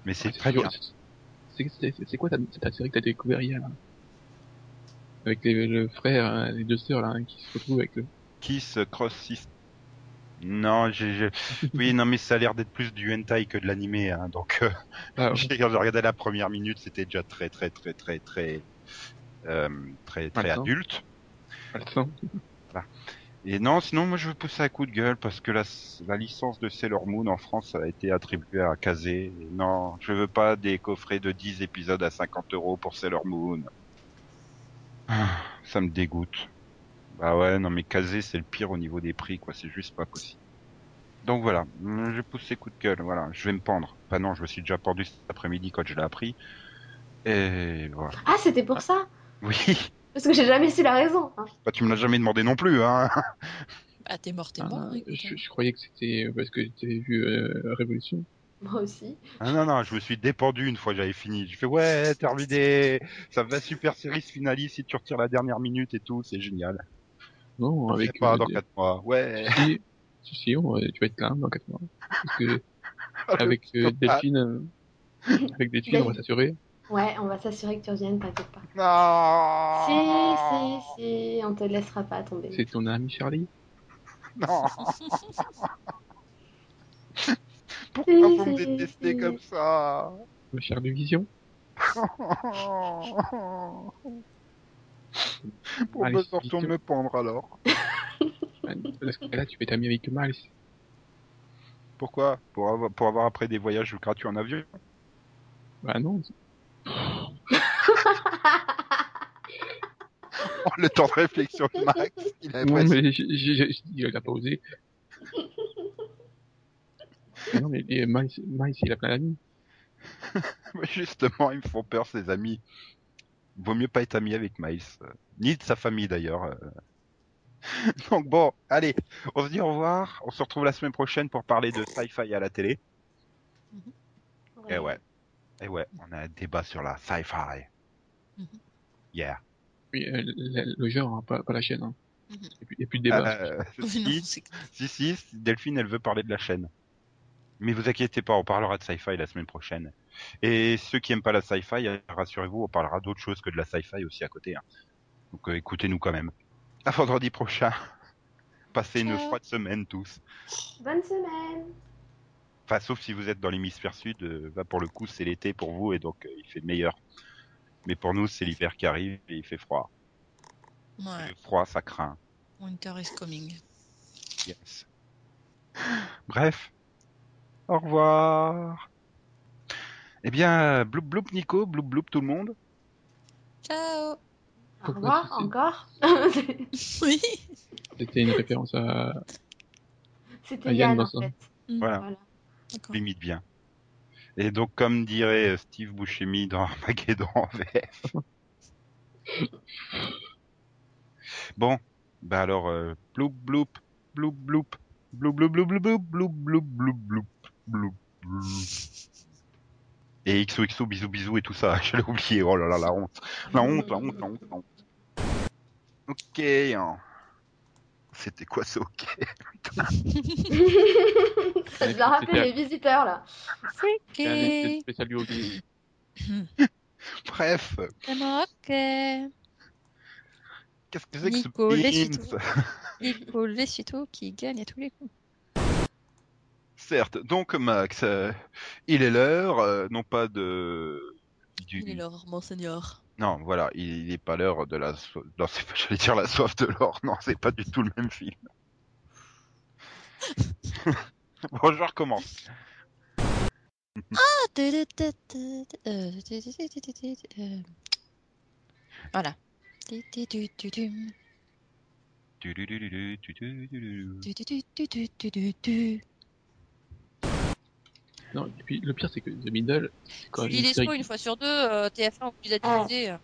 Mais c'est Ouais, très toujours- bien. C'est quoi ta, ta série que t'as découvert hier là? Avec les, le frère, hein, les deux sœurs là, hein, qui se retrouvent avec le. Kiss Cross System. Non, j'ai, j'ai- oui, non, mais ça a l'air d'être plus du hentai que de l'animé, hein, donc, euh, Ah, ouais. (laughs) j'ai regardé la première minute, c'était déjà très, très, très, très, très, euh, très, très adulte. Malsain. Et non, sinon, moi, je veux pousser un coup de gueule parce que la, la licence de Sailor Moon en France a été attribuée à Kazé. Non, je veux pas des coffrets de 10 épisodes à 50 euros pour Sailor Moon. Ah, Ça me dégoûte. Bah ouais, non, mais Kazé, c'est le pire au niveau des prix, quoi. C'est juste pas possible. Donc voilà, hum, je pousse ces coups de gueule, voilà. Je vais me pendre. Bah non, je me suis déjà pendu cet après-midi quand je l'ai appris. Et voilà. Ah, c'était pour ça? Oui, Parce que j'ai jamais su la raison. hein. bah tu me l'as jamais demandé non plus, hein. Bah, t'es mort, t'es Ah, mort. je, hein. je croyais que c'était parce que t'avais vu euh, Révolution. (laughs) Moi aussi. Ah non, non, je me suis dépendu une fois que j'avais fini. J'ai fait, ouais, terminé. Ça va super série se finalise si tu retires la dernière minute et tout, c'est génial. Non, On avec pas euh, dans des- 4 mois. Ouais. Si, si, si, on- tu vas être là dans 4 mois. Parce que (laughs) avec euh, Ah. Delphine, euh, avec Delphine, on va s'assurer. Ouais, on va s'assurer que tu reviennes, t'inquiète pas. Non. Si, si, si, on te laissera pas tomber. C'est ton ami Charlie? Non. (laughs) Pourquoi vous me détestez comme ça Le Charlie Vision. Pour Allez, me c'est sortir me pendre alors. Parce que là, tu peux être ami avec Miles. Pourquoi? Pour avoir, pour avoir après des voyages gratuits en avion? Bah non. (laughs) Oh, Le temps de réflexion de Max, il a Non, mais il a pas osé. Non, mais les- Miles, Miles, il a plein d'amis. (laughs) Mais Justement, ils me font peur, ces amis. Vaut mieux pas être ami avec Miles. Euh, Ni de sa famille d'ailleurs. euh. (laughs) Donc bon, allez, on se dit au revoir. On se retrouve la semaine prochaine pour parler de sci-fi à la télé. Et ouais. Et ouais, on a un débat sur la sci-fi. Mhm. Yeah. Oui, euh, le, le genre, hein, pas, pas la chaîne. Hein. Mhm. Et puis, et puis de débat. Euh, si, si, si, Delphine, elle veut parler de la chaîne. Mais vous inquiétez pas, on parlera de sci-fi la semaine prochaine. Et ceux qui aiment pas la sci-fi, rassurez-vous, on parlera d'autres choses que de la sci-fi aussi à côté. hein. Donc euh, écoutez-nous quand même. À vendredi prochain. (laughs) Passez une froide semaine tous. Bonne semaine. Enfin, sauf si vous êtes dans l'hémisphère sud, euh, là pour le coup c'est l'été pour vous et donc euh, il fait meilleur. Mais pour nous c'est l'hiver qui arrive et il fait froid. Ouais, Le froid ça craint. winter is coming. Yes. Bref. Au revoir. Eh bien, bloup bloup Nico, bloup bloup tout le monde. Ciao Au revoir encore. (laughs) Oui C'était une référence à... C'était Yann Yann en fait. Voilà, Voilà. D'accord. limite bien. Et donc, comme dirait Steve Buscemi dans (laughs) Armageddon en VF. bon, bah alors, euh, bloup, bloup bloup bloup bloup bloup bloup bloup bloup bloup bloup bloup. Et XOXO, bisous bisous et tout ça, (laughs) je l'ai oublié, oh là là, la honte. La honte, la honte, la honte, la honte. Ok. hein. C'était quoi ce ok (laughs) Ça l'a rappelé les visiteurs là. C'est hockey. (laughs) Bref, Ok qu'est-ce que c'est que ce Nico Lessuto qui gagne à tous les coups. Certes, donc Max, euh, il est l'heure, euh, non pas de... Du... Il est l'or, monseigneur. Non, voilà, il n'est pas l'heure de la... so- Non, c'est pas, j'allais dire la soif de l'or, non, c'est pas du tout le même film. bon, je recommence. Ah, euh, euh, Voilà. Non, et puis le pire, c'est que The Middle, quand Tu lis les série une fois sur deux, euh, TF1 obligé d'utiliser.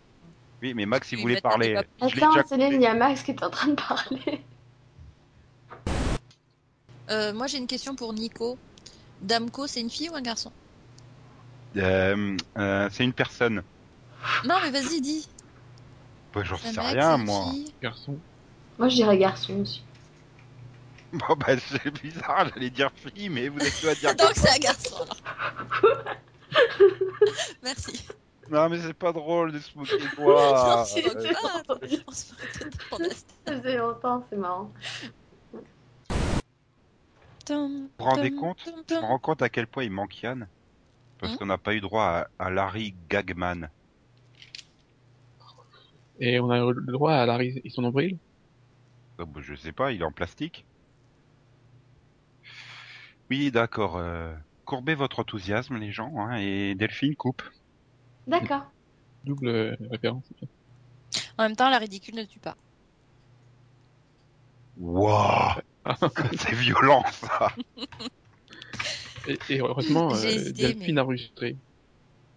Oui, mais Max, il Oui, voulait maintenant, parler. Attends, déjà Céline, il y a Max qui est en train de parler. Euh, moi, j'ai une question pour Nico. Damco, c'est une fille ou un garçon? Euh, euh, c'est une personne. Non, mais vas-y, dis. Bah, j'en sais rien, moi. garçon. Moi je dirais garçon aussi. (laughs) Bon, bah, c'est bizarre, j'allais dire fille, mais vous êtes deux à dire (laughs) Donc, c'est un garçon. alors. (laughs) Merci. Non, mais c'est pas drôle de se moquer de moi. Non, c'est Euh, pas. On se moque de ton instinct. Ça faisait longtemps, c'est marrant. Vous vous rendez compte Je me rends compte à quel point il manque Yann. Parce Hein qu'on n'a pas eu droit à, à Larry Gagman. Et on a le droit à Larry et son nombril. Oh, bah, je sais pas, il est en plastique. Oui, d'accord. Euh, courbez votre enthousiasme, les gens, hein, et Delphine coupe. D'accord. Double euh, référence. En même temps, la ridicule ne tue pas. Waouh (laughs) C'est violent, ça Et, et heureusement, euh, hésité, Delphine mais- a enregistré.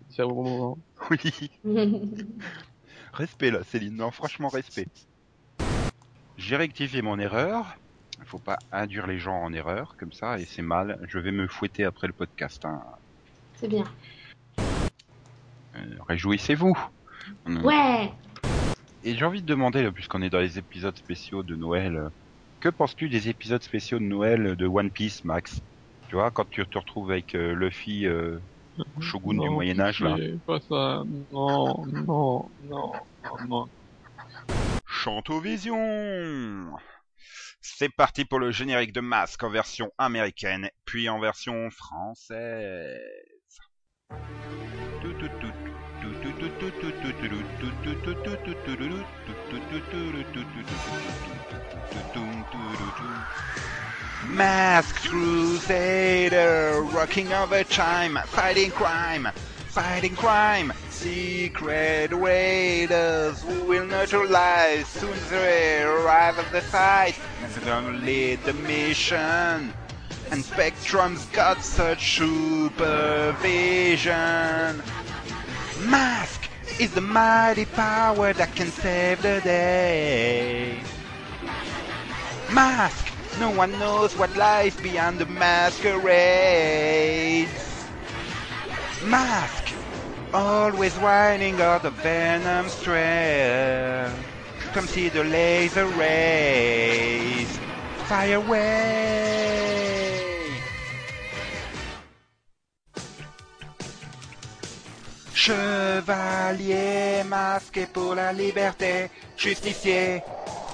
C'est au bon moment. Oui. (laughs) Respect, là, Céline. Non, franchement, respect. J'ai rectifié mon erreur. Il faut pas induire les gens en erreur, comme ça, et c'est mal. Je vais me fouetter après le podcast. Hein. c'est bien. Euh, réjouissez-vous. Ouais. Et j'ai envie de demander, là, puisqu'on est dans les épisodes spéciaux de Noël, euh, que penses-tu des épisodes spéciaux de Noël de One Piece, Max? Tu vois, quand tu te retrouves avec euh, Luffy, euh, Shogun du Non, Moyen-Âge, là. pitié, Pas ça. Non, non, non, non, non. Chantovision C'est parti pour le générique de masque en version américaine, puis en version française. Mask Crusader, rocking over time, fighting crime, fighting crime, secret raiders who will neutralize soon they arrive at the site and gonna lead the mission. And Spectrum's got such supervision. Mask is the mighty power that can save the day. Mask! No one knows what lies beyond the masquerade. Mask! Always whining out the venom's trail. Come see the laser rays. Fire away! Chevalier masqué pour la liberté, justicier,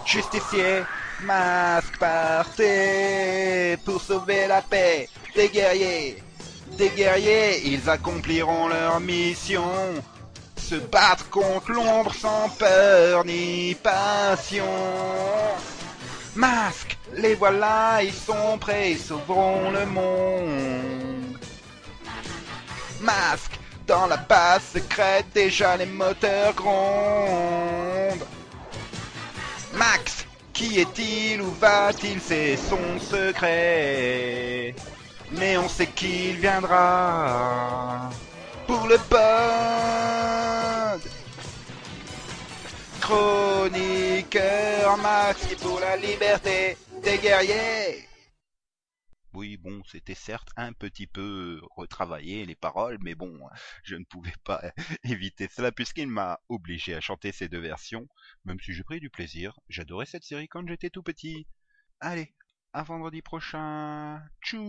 justicier, masque partez pour sauver la paix des guerriers. Des guerriers, ils accompliront leur mission. Se battre contre l'ombre sans peur ni passion. Masque, les voilà, ils sont prêts, ils sauveront le monde. Masque, dans la base secrète, déjà les moteurs grondent. Max, qui est-il, où va-t-il, c'est son secret. Mais on sait qu'il viendra pour le pod. Chroniqueur Max pour la liberté des guerriers. Oui, bon, c'était certes un petit peu retravaillé les paroles, mais bon, je ne pouvais pas (laughs) éviter cela puisqu'il m'a obligé à chanter ces deux versions, même si j'ai pris du plaisir. J'adorais cette série quand j'étais tout petit. Allez, à vendredi prochain. Tchuss